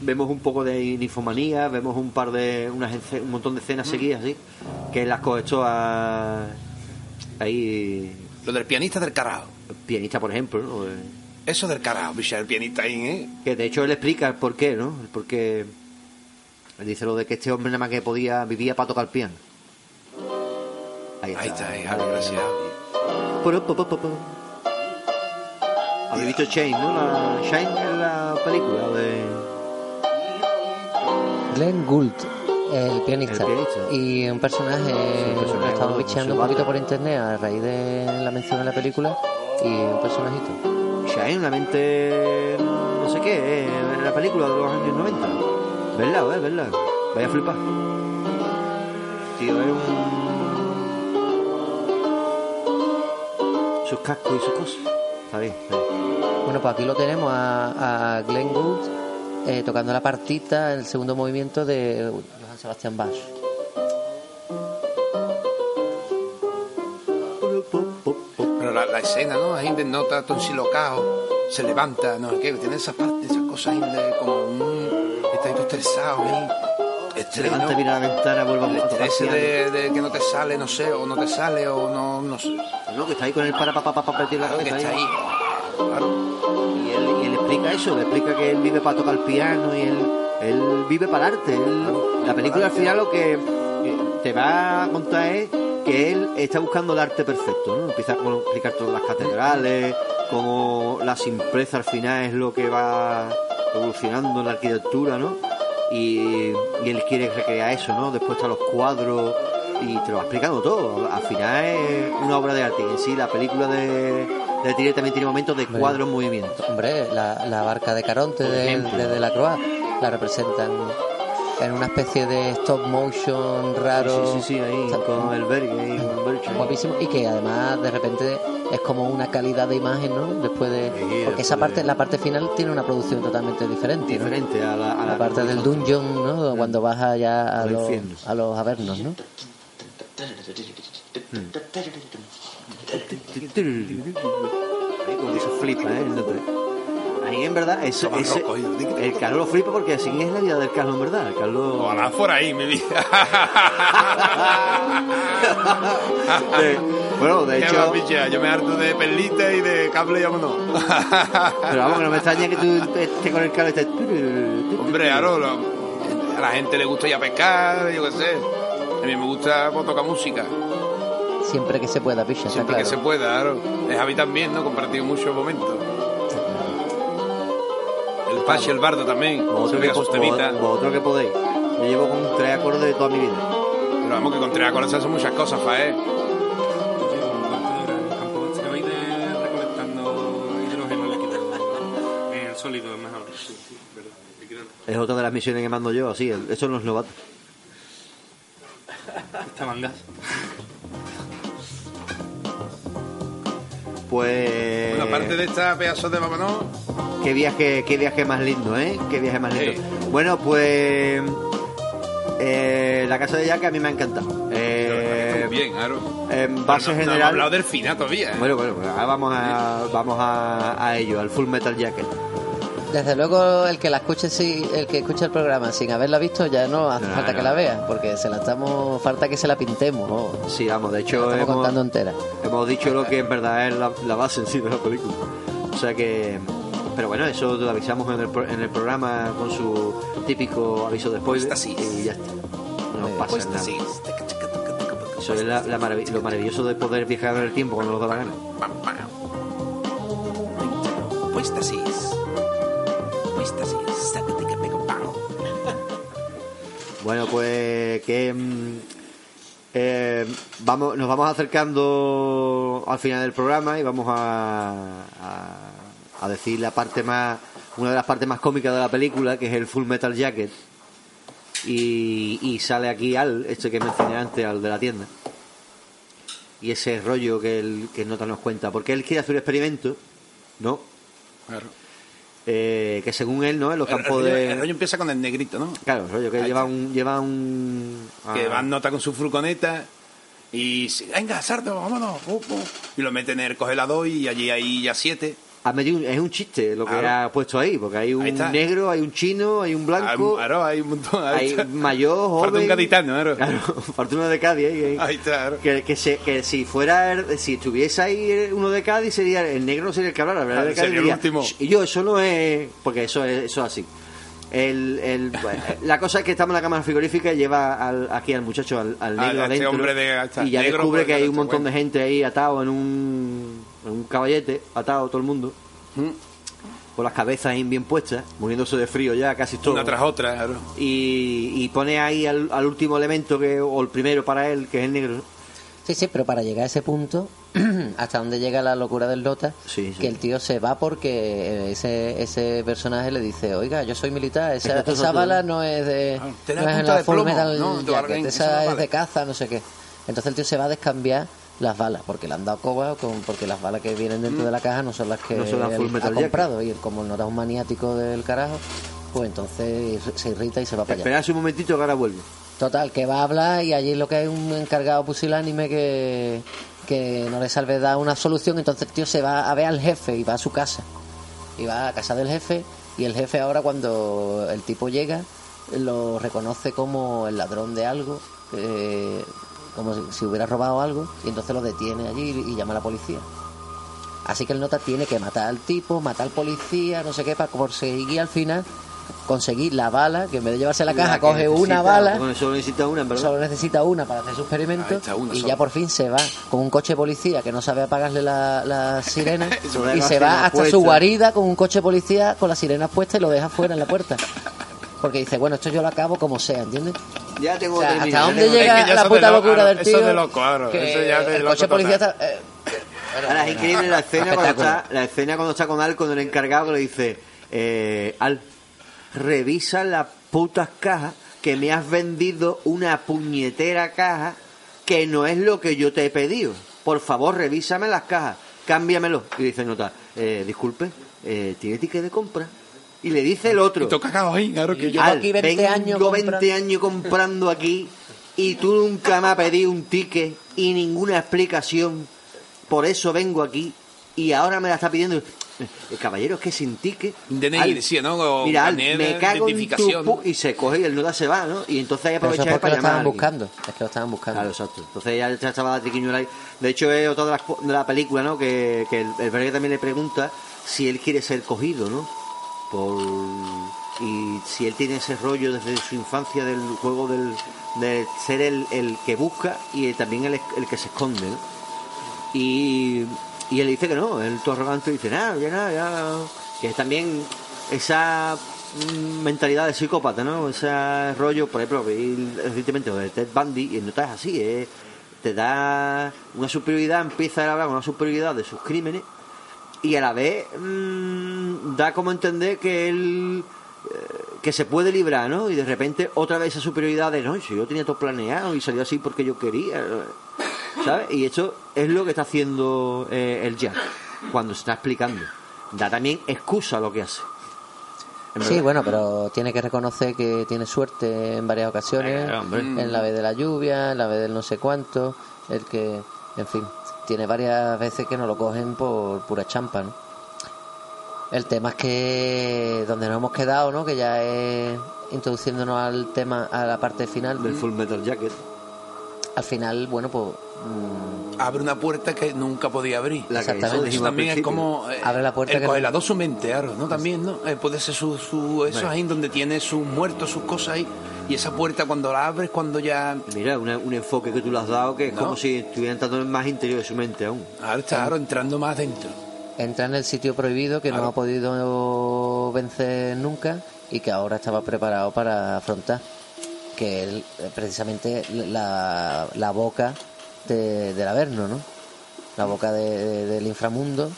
vemos un poco de ninfomanía, vemos un par de, unas, un montón de escenas seguidas así, que las cogió a ahí, Lo del pianista del carajo. pianista por ejemplo, ¿no? Eh, Eso del carajo, bicha, el pianista ahí, ¿eh? Que de hecho él explica el por qué, ¿no? El por qué. Él dice lo de que este hombre nada más que podía, vivía para tocar piano. Ahí está. Ahí está, ahí, gracias. Habéis visto Shane, ¿no? La, Shane en la película de. Glenn Gould, el pianista. El pianista. Y un personaje, un personaje lo con bicheando un poquito por internet a raíz de la mención en la película. Y un personajito. Shane, la mente. no sé qué, en la película de los años 90. ¿Verdad, eh? ¿Verdad? Vaya a flipar. Tío, es un. sus cascos y sus cosas. Está bien, está bien. Bueno, pues aquí lo tenemos a, a Glenn Gould eh, tocando la partita, el segundo movimiento de Johann Sebastian Bach. Pero la, la escena, ¿no? Ahí de nota se levanta, no sé qué, tiene esa parte, esas cosas ahí de como un. Está ahí todo estresado ahí. Se levanta, mira la ventana, vuelve El a tocar piano. de, de que no te sale, no sé, o no te sale, o no, no sé. No, que está ahí con el para pa pa pa pa metido en la Claro que cabeza está ahí. ahí. Claro. Y él, y él explica eso, le explica que él vive para tocar el piano y él, él vive para el arte. Él- la película al final lo que te va a contar es que él está buscando el arte perfecto, ¿no? Empieza a explicar todas las catedrales, cómo la simpleza al final es lo que va evolucionando en la arquitectura, ¿no? Y, y él quiere recrear eso, ¿no? Después están los cuadros y te lo va explicando todo. Al final es una obra de arte y en sí la película de, de Tire también tiene momentos de cuadros en movimiento. Hombre, la, la barca de Caronte Por de, ejemplo. de, de la Croix la representan en una especie de stop motion raro. Sí, sí, sí, ahí Está- con el Berg, ahí con el Berg, ahí. Guapísimo y que además de repente es como una calidad de imagen, ¿no? Después de Sí, porque esa parte de- la parte final tiene una producción totalmente diferente, ¿no? diferente a la, a La parte del dungeon, ¿no? Cuando vas allá a los, a los avernos, ¿no? Ahí como se flipa, ¿eh? Ahí en verdad, Toma ese- roco, el Carlos lo flipa porque así es la vida del Carlos en verdad. El Carlos. Ojalá fuera ahí, mi vida. De- bueno, de hecho, va, picha, yo me harto de perlita y de cable y vámonos. pero vamos, que no me extraña que tú estés con el Carlos. estés- Hombre, ahora A la gente le gusta ir a pescar, yo qué sé. A mí me gusta pues, tocar música. Siempre que se pueda, picha, está Siempre claro. que se pueda, claro. Es Javi también, ¿no? Compartido muchos momentos. El Pache, el Bardo también. Vosotros que, sus vos- vosotros que podéis. Yo llevo con tres acordes de toda mi vida. Pero vamos que con tres acordes se hacen muchas cosas, en el sólido, es mejor. Sí, sí, verdad. Líquido no. Es otra de las misiones que mando yo, así. Eso no es novato. Está mangas. Pues. Bueno, aparte de esta pedazo de Babanó, Qué viaje, qué viaje más lindo, ¿eh? Qué viaje más lindo. Bueno, pues. eh, la casa de Jack a mí me ha encantado. Eh, bien, claro. en base no, no general. hemos hablado del final todavía. ¿eh? Bueno, bueno, ahora vamos a, vamos a, a ello, al Full Metal Jacket. Desde luego el que la escuche si, el que escuche el programa sin haberla visto ya no hace no, falta no, que la vea, porque se la estamos falta que se la pintemos. Oh. Sí, vamos, de hecho hemos, contando entera. Hemos dicho lo que en verdad es la, la, base en sí de la película. O sea que pero bueno, eso lo avisamos en el, en el programa con su típico aviso de spoiler así. y ya está. No eh, pasa nada. Así. Eso es la, la marav lo maravilloso de poder viajar en el tiempo cuando nos da la gana. Apuesta 6 pistas y sácate que pego. Bueno, pues que mm, eh, vamos, nos vamos acercando al final del programa y vamos a, a, decir la parte más, una de las partes más cómicas de la película, que es el Full Metal Jacket. Y, sale aquí Al, este que mencioné antes, al de la tienda. Y ese rollo que el que Nota nos cuenta, porque él quiere hacer un experimento, ¿no? Claro. Eh, que según él, ¿no? En los El, el campos rollo, de... el rollo empieza con el negrito, ¿no? Claro, el rollo que Ahí lleva está. un, lleva un... Que ah, va en nota con su furgoneta y venga, Sardo, vámonos. uh, uh. Y lo meten en el congelador y allí hay ya siete. Ha metido un- es un chiste lo que Claro. ha puesto ahí, porque hay un negro, hay un chino, hay un blanco, Ah, Claro, hay un montón. ahí hay mayor, joven. Falta un gaditano, claro. Claro, falta uno de Cádiz ahí. ahí. Está, claro. Que, que, se- que si fuera, el- si estuviese ahí uno de Cádiz, sería el negro no sería el que hablara, ¿verdad? Sería el último. Y yo, eso no es. Porque eso es, eso es así. El, el- la cosa es que estamos en la cámara frigorífica y lleva al- aquí al muchacho, al, al Ah, negro a este adentro. hombre de- y ya negro, descubre que hay un montón bueno. de gente ahí atado en un, en un caballete, atado todo el mundo. Mm. Con las cabezas ahí bien puestas, muriéndose de frío ya casi todo. Una tras otra, claro. y, y pone ahí al, al último elemento que o el primero para él que es el negro Sí, sí, pero para llegar a ese punto, hasta donde llega la locura del Lota, Sí, sí. que el tío se va porque eh, ese, ese personaje le dice, oiga, yo soy militar, esa, esa bala no es de, Ah, tiene no es en la de plomo, Metal ¿no? Jacket, esa es de caza, no sé qué. Entonces el tío se va a descambiar las balas, porque le han dado coba, con, porque las balas que vienen dentro de la caja no son las que No son las Full él Metal ha comprado. Y él, como no da un maniático del carajo, pues entonces se irrita y se va para allá. esperase un momentito que ahora vuelve Total, que va a hablar y allí lo que hay un encargado pusilánime que, que no le salve dar una solución, entonces el tío se va a ver al jefe y va a su casa. Y va a casa del jefe y el jefe ahora cuando el tipo llega lo reconoce como el ladrón de algo, eh, como si, hubiera robado algo, y entonces lo detiene allí y, llama a la policía. Así que el nota tiene que matar al tipo, matar al policía, no sé qué, para conseguir al final conseguir la bala, que en vez de llevarse la caja, que coge una bala bueno, solo necesita una verdad solo necesita una para hacer su experimento una y ya por fin se va con un coche de policía que no sabe apagarle la, la sirena y se la va sirena hasta puesta. su guarida con un coche de policía con las sirenas puestas y lo deja fuera en la puerta. Porque dice, bueno, esto yo lo acabo como sea, ¿entiendes? Ya tengo O sea, terminado, ¿hasta dónde llega Es que ya la eso de puta locura del eso tío? es de loco, claro, que eso ya de el loco coche de policía total. está... eh, Ahora es increíble la escena cuando está la escena cuando está con Al con el encargado que le dice eh, Al revisa las putas cajas que me has vendido una puñetera caja que no es lo que yo te he pedido. Por favor revísame las cajas cámbiamelo. Y dice nota eh, disculpe eh, tiene ticket de compra y le dice el otro Y toca cagado ahí, claro que Llevo Al, aquí 20 vengo años 20 comprando. años comprando aquí y tú nunca me has pedido un ticket y ninguna explicación. Por eso vengo aquí y ahora me la está pidiendo. Eh, Caballero, es que sin ticket. DNI Al, decía, ¿no? O mira, Al, me cago en tu y se coge y el nota se va, ¿no? Y entonces ahí aprovecha para lo llamar a estaban buscando. Es que lo estaban buscando. Claro, exacto. Entonces ya, estaba la triquiñuela ahí. De hecho, es otra de las de la película, ¿no? Que, que el, el también le pregunta si él quiere ser cogido, ¿no? Por, y si él tiene ese rollo desde su infancia del juego del, de ser el, el que busca y también el, el que se esconde ¿no? y, y él dice que no él todo arrogante dice nada ya nada ya que es también esa mm, mentalidad de psicópata no ese rollo por ejemplo vi recientemente de Ted Bundy y no es así ¿eh? te da una superioridad empieza a hablar una superioridad de sus crímenes y a la vez mm, da como entender que él eh, que se puede librar, ¿no? Y de repente otra vez esa superioridad de, no, si yo tenía todo planeado y salió así porque yo quería, ¿sabes? Y eso es lo que está haciendo eh, el Jack cuando se está explicando. Da también excusa a lo que hace. Sí, bueno, pero tiene que reconocer que tiene suerte en varias ocasiones, en la vez de la lluvia, en la vez del no sé cuánto, el que, en fin, tiene varias veces que no lo cogen por pura champa, ¿no? El tema es que donde nos hemos quedado, ¿no? Que ya es introduciéndonos al tema, a la parte final del Full Metal Jacket. Al final, bueno, pues mm, Abre una puerta que nunca podía abrir. La que Exactamente. Eso también es como. eh, Abre la puerta el que no- su mente, ¿no? También, ¿no? Eh, puede ser su. su eso Bueno. ahí donde tiene sus muertos, sus cosas ahí. Y esa puerta cuando la abres, cuando ya. Mira, una- un enfoque que tú le has dado que es No. como si estuviera entrando en el más interior de su mente aún. Ahora está claro, entrando más dentro. entra en el sitio prohibido que no ha podido vencer nunca y que ahora estaba preparado para afrontar. Que es eh, precisamente la, la boca de, del Averno, ¿no? La boca de- de- del inframundo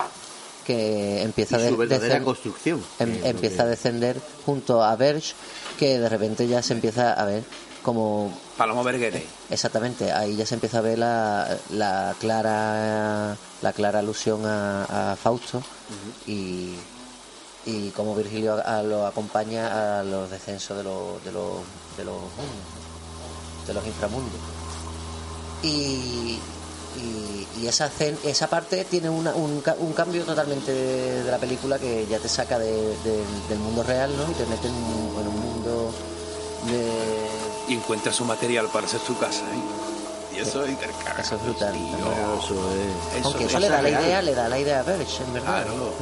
que empieza Y a su de- construcción. em- empieza a descender junto a Verge que de repente ya se empieza a ver como Palomo Berguere. Exactamente, ahí ya se empieza a ver la, la clara la clara alusión a, a Fausto y, y cómo Virgilio a- a- lo acompaña a los descensos de los de los de los mundos, de los inframundos y, y, y esa esa parte tiene una- un, ca- un cambio totalmente de, de la película que ya te saca de- de- del mundo real ¿no? y te mete en un, en un mundo de Y encuentra su material para hacer su casa, ¿eh? Y eso es intercambio. Eso es brutal. Eso es. Aunque Eso eso le da la real. idea, le da la idea a Verge, en verdad. Claro.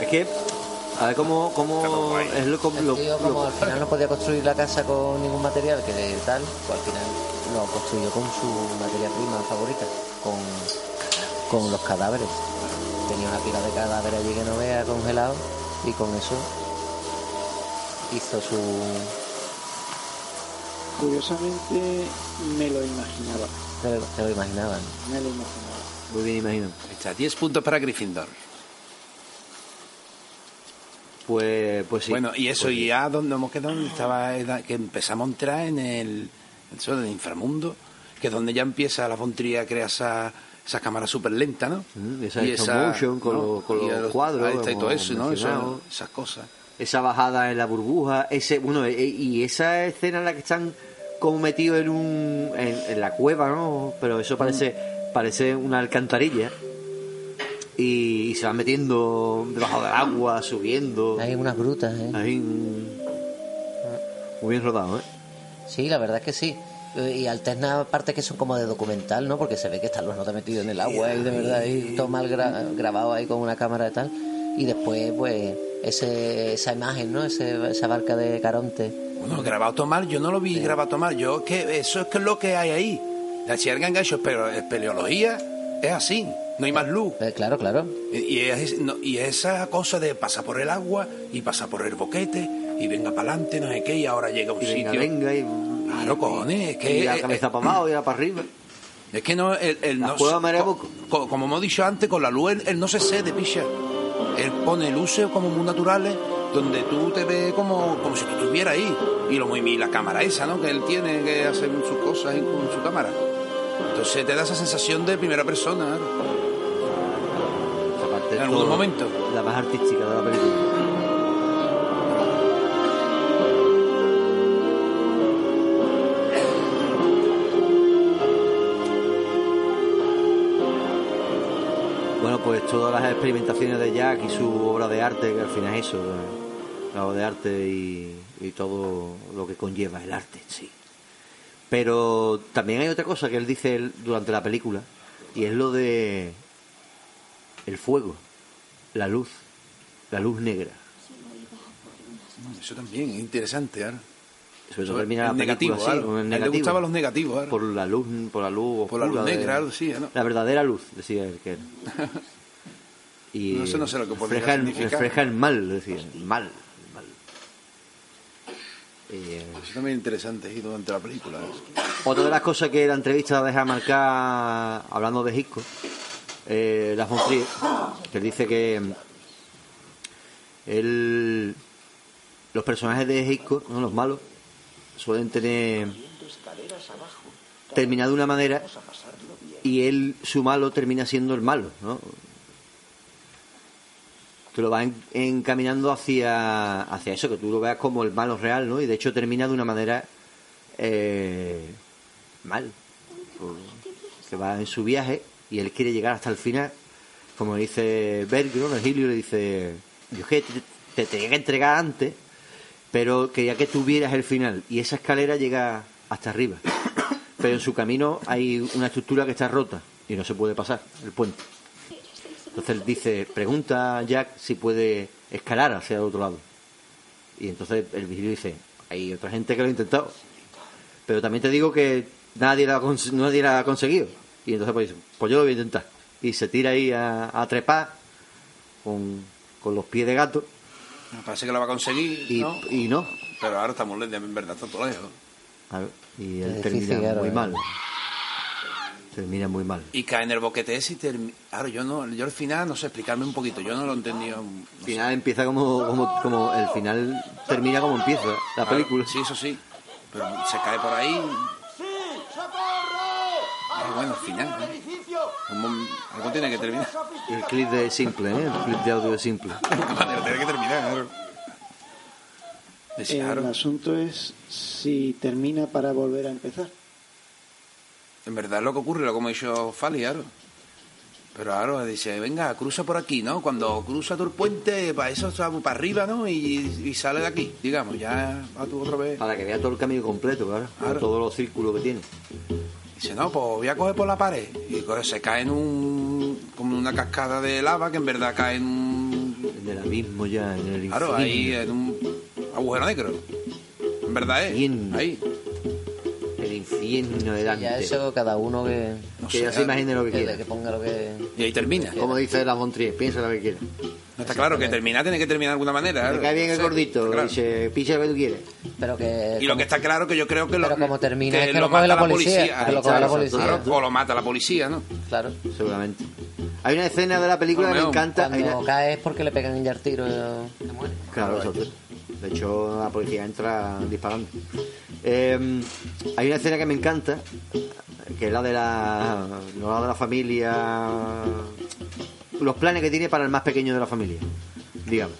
Es que, a ver cómo, cómo es lo, El lo- tío, lo- como al final no podía construir la casa con ningún material que tal, pues al final lo construyó con su materia prima favorita, con, con los cadáveres. Tenía una pila de cadáveres allí que no vea congelado y con eso hizo su... Curiosamente me lo imaginaba. Te, lo- te lo imaginaban. Me lo imaginaba. Muy bien imaginado. Está, 10 puntos para Gryffindor. Pues, pues sí. Bueno, y eso, Pues y ya donde hemos quedado, donde estaba, que empezamos a entrar en el, eso del inframundo, que es donde ya empieza la fontría a crear esa, esa cámara súper lenta, ¿no? Mm, esa stop motion con los- con Y los a cuadros, Ahí está y todo eso, ¿no? Eso, esas cosas. esa bajada en la burbuja, ese, bueno, e- y esa escena en la que están como metidos en un, en, en la cueva, ¿no? Pero eso parece, parece una alcantarilla. Y, y se van metiendo debajo del agua, subiendo. Hay unas grutas, ¿eh? Ahí, muy bien rodado, ¿eh? Sí, la verdad es que sí. Eh, Y alterna partes que son como de documental, ¿no? Porque se ve que están los notas metidos en el agua y de verdad y todo mal gra- grabado ahí con una cámara y tal. Y después, pues, ese, esa imagen, ¿no? Ese, esa barca de Caronte. Bueno, grabado tomar, yo no lo vi grabado tomar, yo que eso es que es lo que hay ahí. La cierga engancho, pero espeleología es así, no hay más luz. Eh, claro, claro. Y, y es, no, y esa cosa de pasar por el agua y pasar por el boquete y venga para adelante, no sé qué, y ahora llega a un Y venga, sitio. venga, y, Claro, cojones, es que. y la cabeza eh, para abajo y la para arriba. Es que no, él, él La no co- como hemos dicho antes, con la luz él, él no se cede, picha. Él pone luces como muy naturales, donde tú te ves como, como si tú estuvieras ahí. Y, lo, muy- la cámara esa, ¿no? Que él tiene que hacer sus cosas con su cámara. Entonces te da esa sensación de primera persona, ¿no? En algún momento. La más artística de la película. Pues todas las experimentaciones de Jack y su obra de arte, que al final es eso, eh, la obra de arte y, y todo lo que conlleva el arte en sí. Pero también hay otra cosa que él dice él durante la película, y es lo de el fuego, la luz, la luz negra. Eso también es interesante, ahora. Sobre todo termina la película negativo, así, claro. con el A él le gustaban los negativos, claro. Por la luz, por la luz Por la luz de- negra, algo así, ¿no? La verdadera luz, decía él que era. Y No sé, no sé lo que podría refleja el, refleja el mal, decía, el mal, el mal. Eh, Eso también es interesante, y durante la película. ¿eh? Otra de las cosas que la entrevista deja marcar, hablando de Hitchcock, eh, la von Trier, que dice que mm, él, los personajes de Hitchcock, ¿no? los malos, suelen tener terminado de una manera y él, su malo, termina siendo el malo, ¿no? Te lo va en- encaminando hacia, hacia eso, que tú lo veas como el malo real, ¿no? Y de hecho termina de una manera eh, mal. Que va en su viaje y él quiere llegar hasta el final. Como dice Berg, ¿no? Virgilio le dice, yo que te, te tenía que entregar antes, pero quería que tú vieras el final. Y esa escalera llega hasta arriba. Pero en su camino hay una estructura que está rota y no se puede pasar, el puente. Entonces él dice, pregunta a Jack si puede escalar hacia el otro lado. Y entonces el vigilio dice, hay otra gente que lo ha intentado. Pero también te digo que nadie cons- nadie lo ha conseguido. Y entonces pues dice, pues yo lo voy a intentar. Y se tira ahí a, a trepar con, con los pies de gato Me parece que lo va a conseguir, y ¿no? y no. Pero ahora estamos lejos, en verdad está todo lejos. A ver, y él Es termina muy eh. mal. Termina muy mal. Y cae en el boquete ese y termina... Claro, yo no, yo al final, no sé, explicarme un poquito, yo no lo he entendido. no sé. final empieza como, como, como el final termina como empieza la Claro, película. Sí, eso sí. Pero se cae por ahí. Ah, bueno, al final. ¿no? Algo tiene que terminar. Y el clip de simple, ¿eh? El clip de audio de simple. tiene que terminar. claro. Decía, El asunto es si termina para volver a empezar. En verdad es lo que ocurre, lo como ha dicho Fali, claro. Pero claro, dice, venga, cruza por aquí, ¿no? Cuando cruza el puente, para eso para arriba, ¿no? Y, y sale de aquí, digamos, ya va tú otra vez. Para que vea todo el camino completo, claro. Claro. Todos los círculos que tiene. Dice, no, pues voy a coger por la pared. Y se cae en un. como una cascada de lava que en verdad cae en un. En el abismo ya, en el Claro, infierno. ahí en un agujero negro. En verdad es. Ahí. El infierno de Dante. Ya eso cada uno que, No que sé, ya se imagine lo que que, quiera. que ponga lo que... Y ahí termina. Como dice la Montrier, piensa lo que quiera. No está claro que terminar tiene que terminar de alguna manera. Te claro. cae bien el Sí, gordito claro. se picha lo que tú quieres. Pero que... Y lo que está claro que yo creo que lo. Pero como termina es que lo lo coge mata la policía, que lo la claro, o lo mata la policía, ¿no? Claro. Seguramente. Hay una escena de la película que me encanta. hay Cuando una- cae es porque le pegan ya el tiro y se muere. Claro, exacto. De hecho, la policía entra disparando. Eh, hay una escena que me encanta, que es la de la, no la de la familia, los planes que tiene para el más pequeño de la familia, digamos.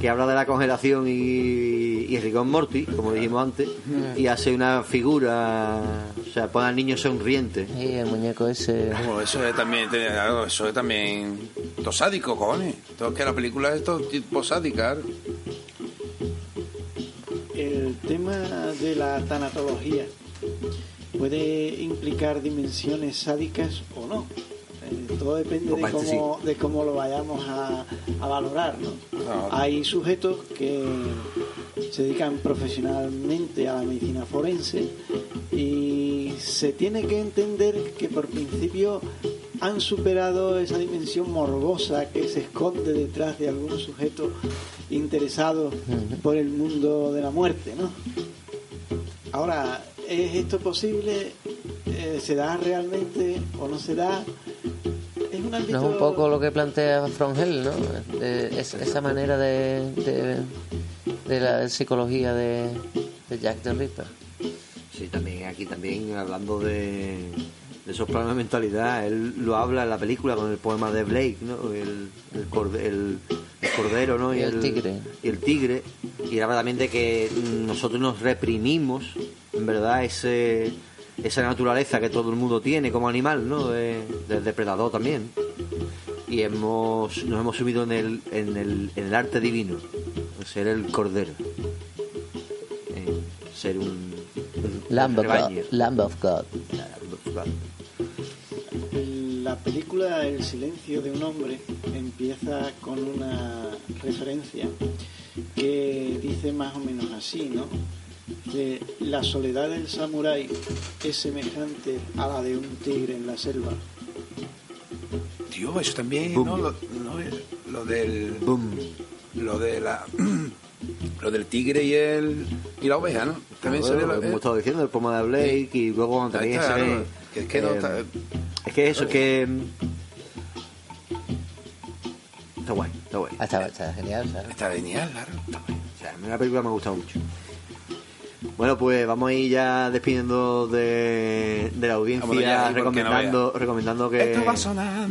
Que habla de la congelación y, y and Morty, como dijimos antes, y hace una figura, o sea, pone al niño sonriente. Y el muñeco ese... Bueno, eso es también, eso es también todo sádico, cojones. Todo que la película es todo tipo sádica. El tema de la tanatología puede implicar dimensiones sádicas o no. Todo depende de cómo, de cómo lo vayamos a, a valorar. ¿no? No. Hay sujetos que se dedican profesionalmente a la medicina forense y se tiene que entender que por principio han superado esa dimensión morbosa que se esconde detrás de algún sujeto interesado por el mundo de la muerte, ¿no? Ahora, ¿es esto posible? Eh, ¿Se da realmente o no se da? Es un ámbito... No es un poco lo que plantea Frongel, ¿no? De- es- esa manera de, de, de la psicología de, de Jack the Ripper. Sí, también aquí también hablando de, de esos planos de mentalidad, él lo habla en la película con el poema de Blake, ¿no? El, el, corde- el- el cordero, ¿no? Y el tigre. Y el tigre. Y habla también de que nosotros nos reprimimos, en verdad, ese esa naturaleza que todo el mundo tiene como animal, ¿no? De- del depredador también. Y hemos, nos hemos subido en el, en el, en el arte divino, en ser el cordero. En ser un, un Lamb of God. rebaño. Lamb of God. Lamb of God. la película El silencio de un hombre empieza con una referencia que dice más o menos así, ¿no? Que la soledad del samurái es semejante a la de un tigre en la selva. Tío, eso también, Boom. ¿no? Lo, no, lo del... Boom. Lo de la... Lo del tigre y el y la oveja, ¿no? También Claro, se ve lo la- hemos estado diciendo, el pomo de Blake y luego Ahí también está, se ve... claro, que es que no está- Es que eso, es que... mm, Está guay, está guay. Ah, está, está genial, ¿sabes? Está genial, claro. O sea, a mí la película me ha gustado mucho. Bueno, pues vamos a ir ya despidiendo de, de la audiencia, no recomendando, recomendando que,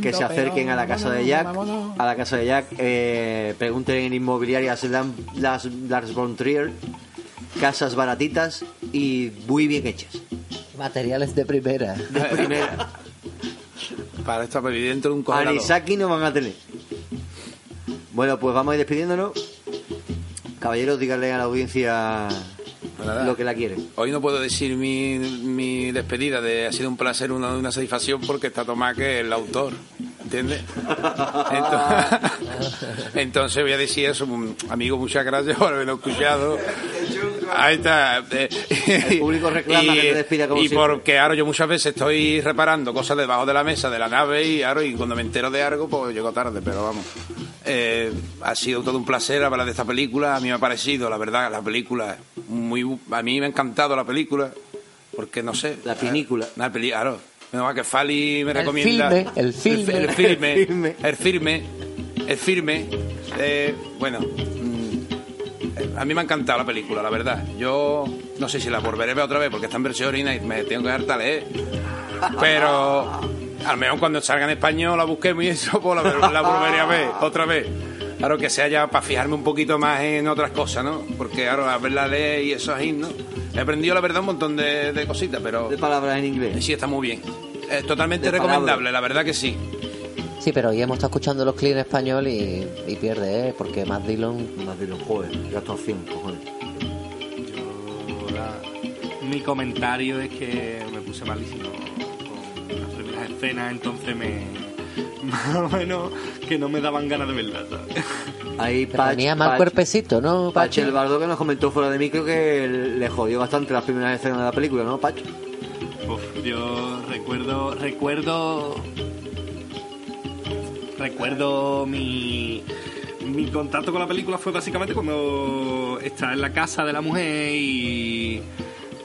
que se acerquen pero a la casa de Jack. vámonos. A la casa de Jack, eh, pregunten en inmobiliarias las Lars von Trier, casas baratitas y muy bien hechas. Materiales de primera. De primera. Para estar dentro de un congelador. Anisaki no van a tener. Bueno, pues vamos a ir despidiéndonos. Caballeros, díganle a la audiencia Lo que la quieren. Hoy no puedo decir mi, mi despedida de ha sido un placer, una, una satisfacción porque está Tomás que es el autor, ¿entiendes? Entonces, entonces voy a decir eso, amigo, muchas gracias por habernos escuchado. Ahí está. eh, El público reclama que te despida como Y siempre. porque ahora yo muchas veces estoy reparando cosas debajo de la mesa de la nave y ahora y cuando me entero de algo pues llego tarde, pero vamos. Eh, ha sido todo un placer hablar de esta película. A mí me ha parecido, la verdad, la película muy. A mí me ha encantado la película, porque no sé. La película. La peli, claro. Menos que Fali me El recomienda. filme, el filme. El, filme. El filme. El firme. El firme. Eh, bueno. mm, eh, A mí me ha encantado la película, la verdad. Yo no sé si la volveré a ver otra vez porque está en versión original y me tengo que hartar leer. Pero al menos cuando salga en español la busquemos y eso, pues la, la volveré a ver otra vez. Claro que sea ya para fijarme un poquito más en otras cosas, ¿no? Porque ahora a verla leer y eso ahí, ¿no? He aprendido, la verdad, un montón de, de cositas, pero De palabras en inglés. sí está muy bien. Es totalmente De recomendable, la verdad que sí. Sí, pero hoy hemos estado escuchando los clips en español y, y pierde, ¿eh? Porque Matt Dillon... Más de los joder, qué actuación, cojones. Yo, la- mi comentario es que me puse malísimo escenas, entonces me. Más o menos que no me daban ganas de verla, ¿sabes? Ahí Pero tenía mal Pach- cuerpecito, ¿no, Pach Pachi? el bardo que nos comentó fuera de micro que le jodió bastante las primeras escenas de la película, ¿no, Pach? Uf, yo recuerdo, recuerdo, recuerdo mi, mi contacto con la película fue básicamente cuando está en la casa de la mujer y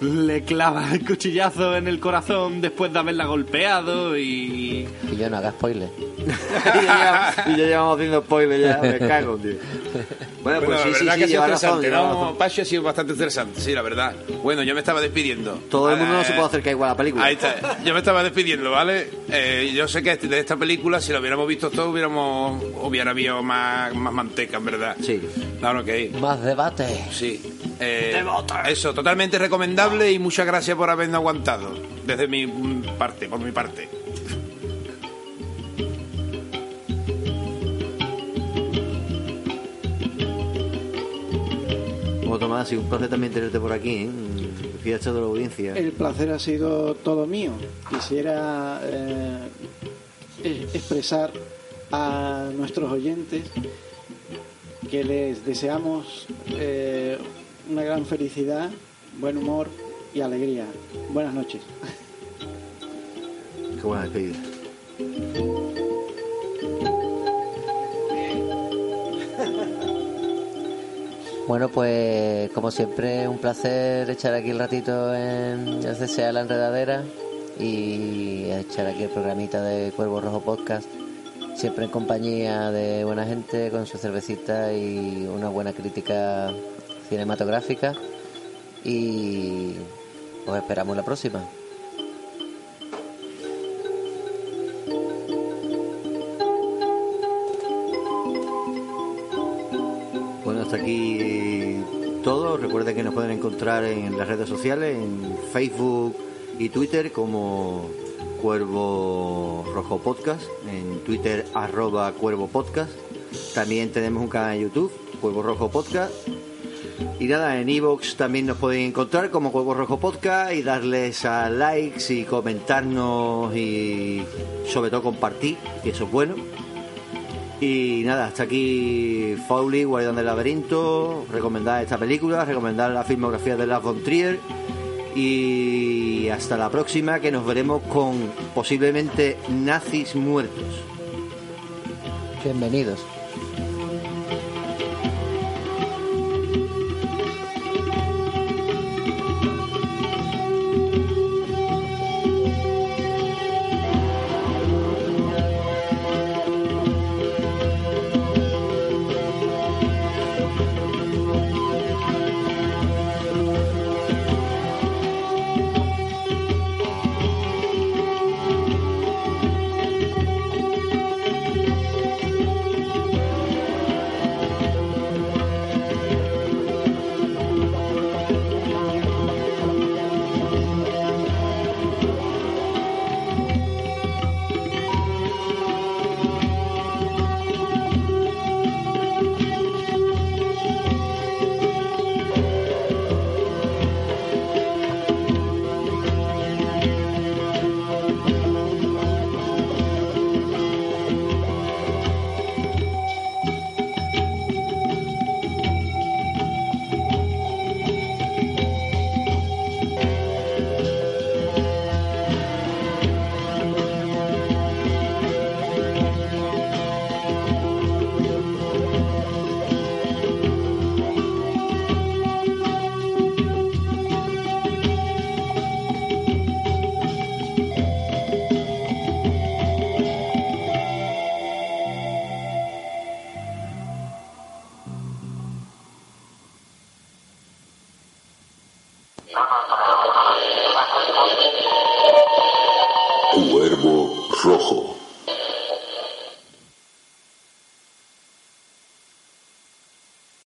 le clava el cuchillazo en el corazón después de haberla golpeado y Y yo no haga spoiler. y, ya, y ya llevamos haciendo spoiler ya, me cago, tío. Bueno, Bueno, pues la sí, sí, verdad sí, que ha sido razón, interesante, razón. Ha sido bastante interesante, sí, la verdad. Bueno, yo me estaba despidiendo. Todo el mundo no Eh, se puede acercar igual a la película. Ahí está. Yo me estaba despidiendo, ¿vale? Eh, yo sé que de esta película, si la hubiéramos visto todo, hubiéramos, hubiera habido más, más manteca, en verdad. Sí. Claro que Más debate. sí. Eh, eso, totalmente recomendable y muchas gracias por habernos aguantado. Desde mi mm, parte, por mi parte. Como Tomás, ha sido un placer también tenerte por aquí, ¿eh? De la audiencia. El placer ha sido todo mío. Quisiera eh, eh, expresar a nuestros oyentes que les deseamos eh, una gran felicidad, buen humor y alegría. Buenas noches. Qué buena despedida. Bueno, pues como siempre, un placer echar aquí el ratito en el CSA La Enredadera y echar aquí el programita de Cuervo Rojo Podcast. Siempre en compañía de buena gente, con su cervecita y una buena crítica cinematográfica. Y os esperamos la próxima. Bueno, hasta aquí Recuerden que nos pueden encontrar en las redes sociales, en Facebook y Twitter como Cuervo Rojo Podcast, en Twitter arroba Cuervo Podcast. También tenemos un canal de YouTube, Cuervo Rojo Podcast. Y nada, en Evox también nos pueden encontrar como Huevo Rojo Podcast y darles a likes y comentarnos y sobre todo compartir, que eso es bueno. Y nada, hasta aquí Fowley, Guardián del Laberinto, recomendar esta película, recomendar la filmografía de Lars von Trier y hasta la próxima que nos veremos con posiblemente nazis muertos. Bienvenidos.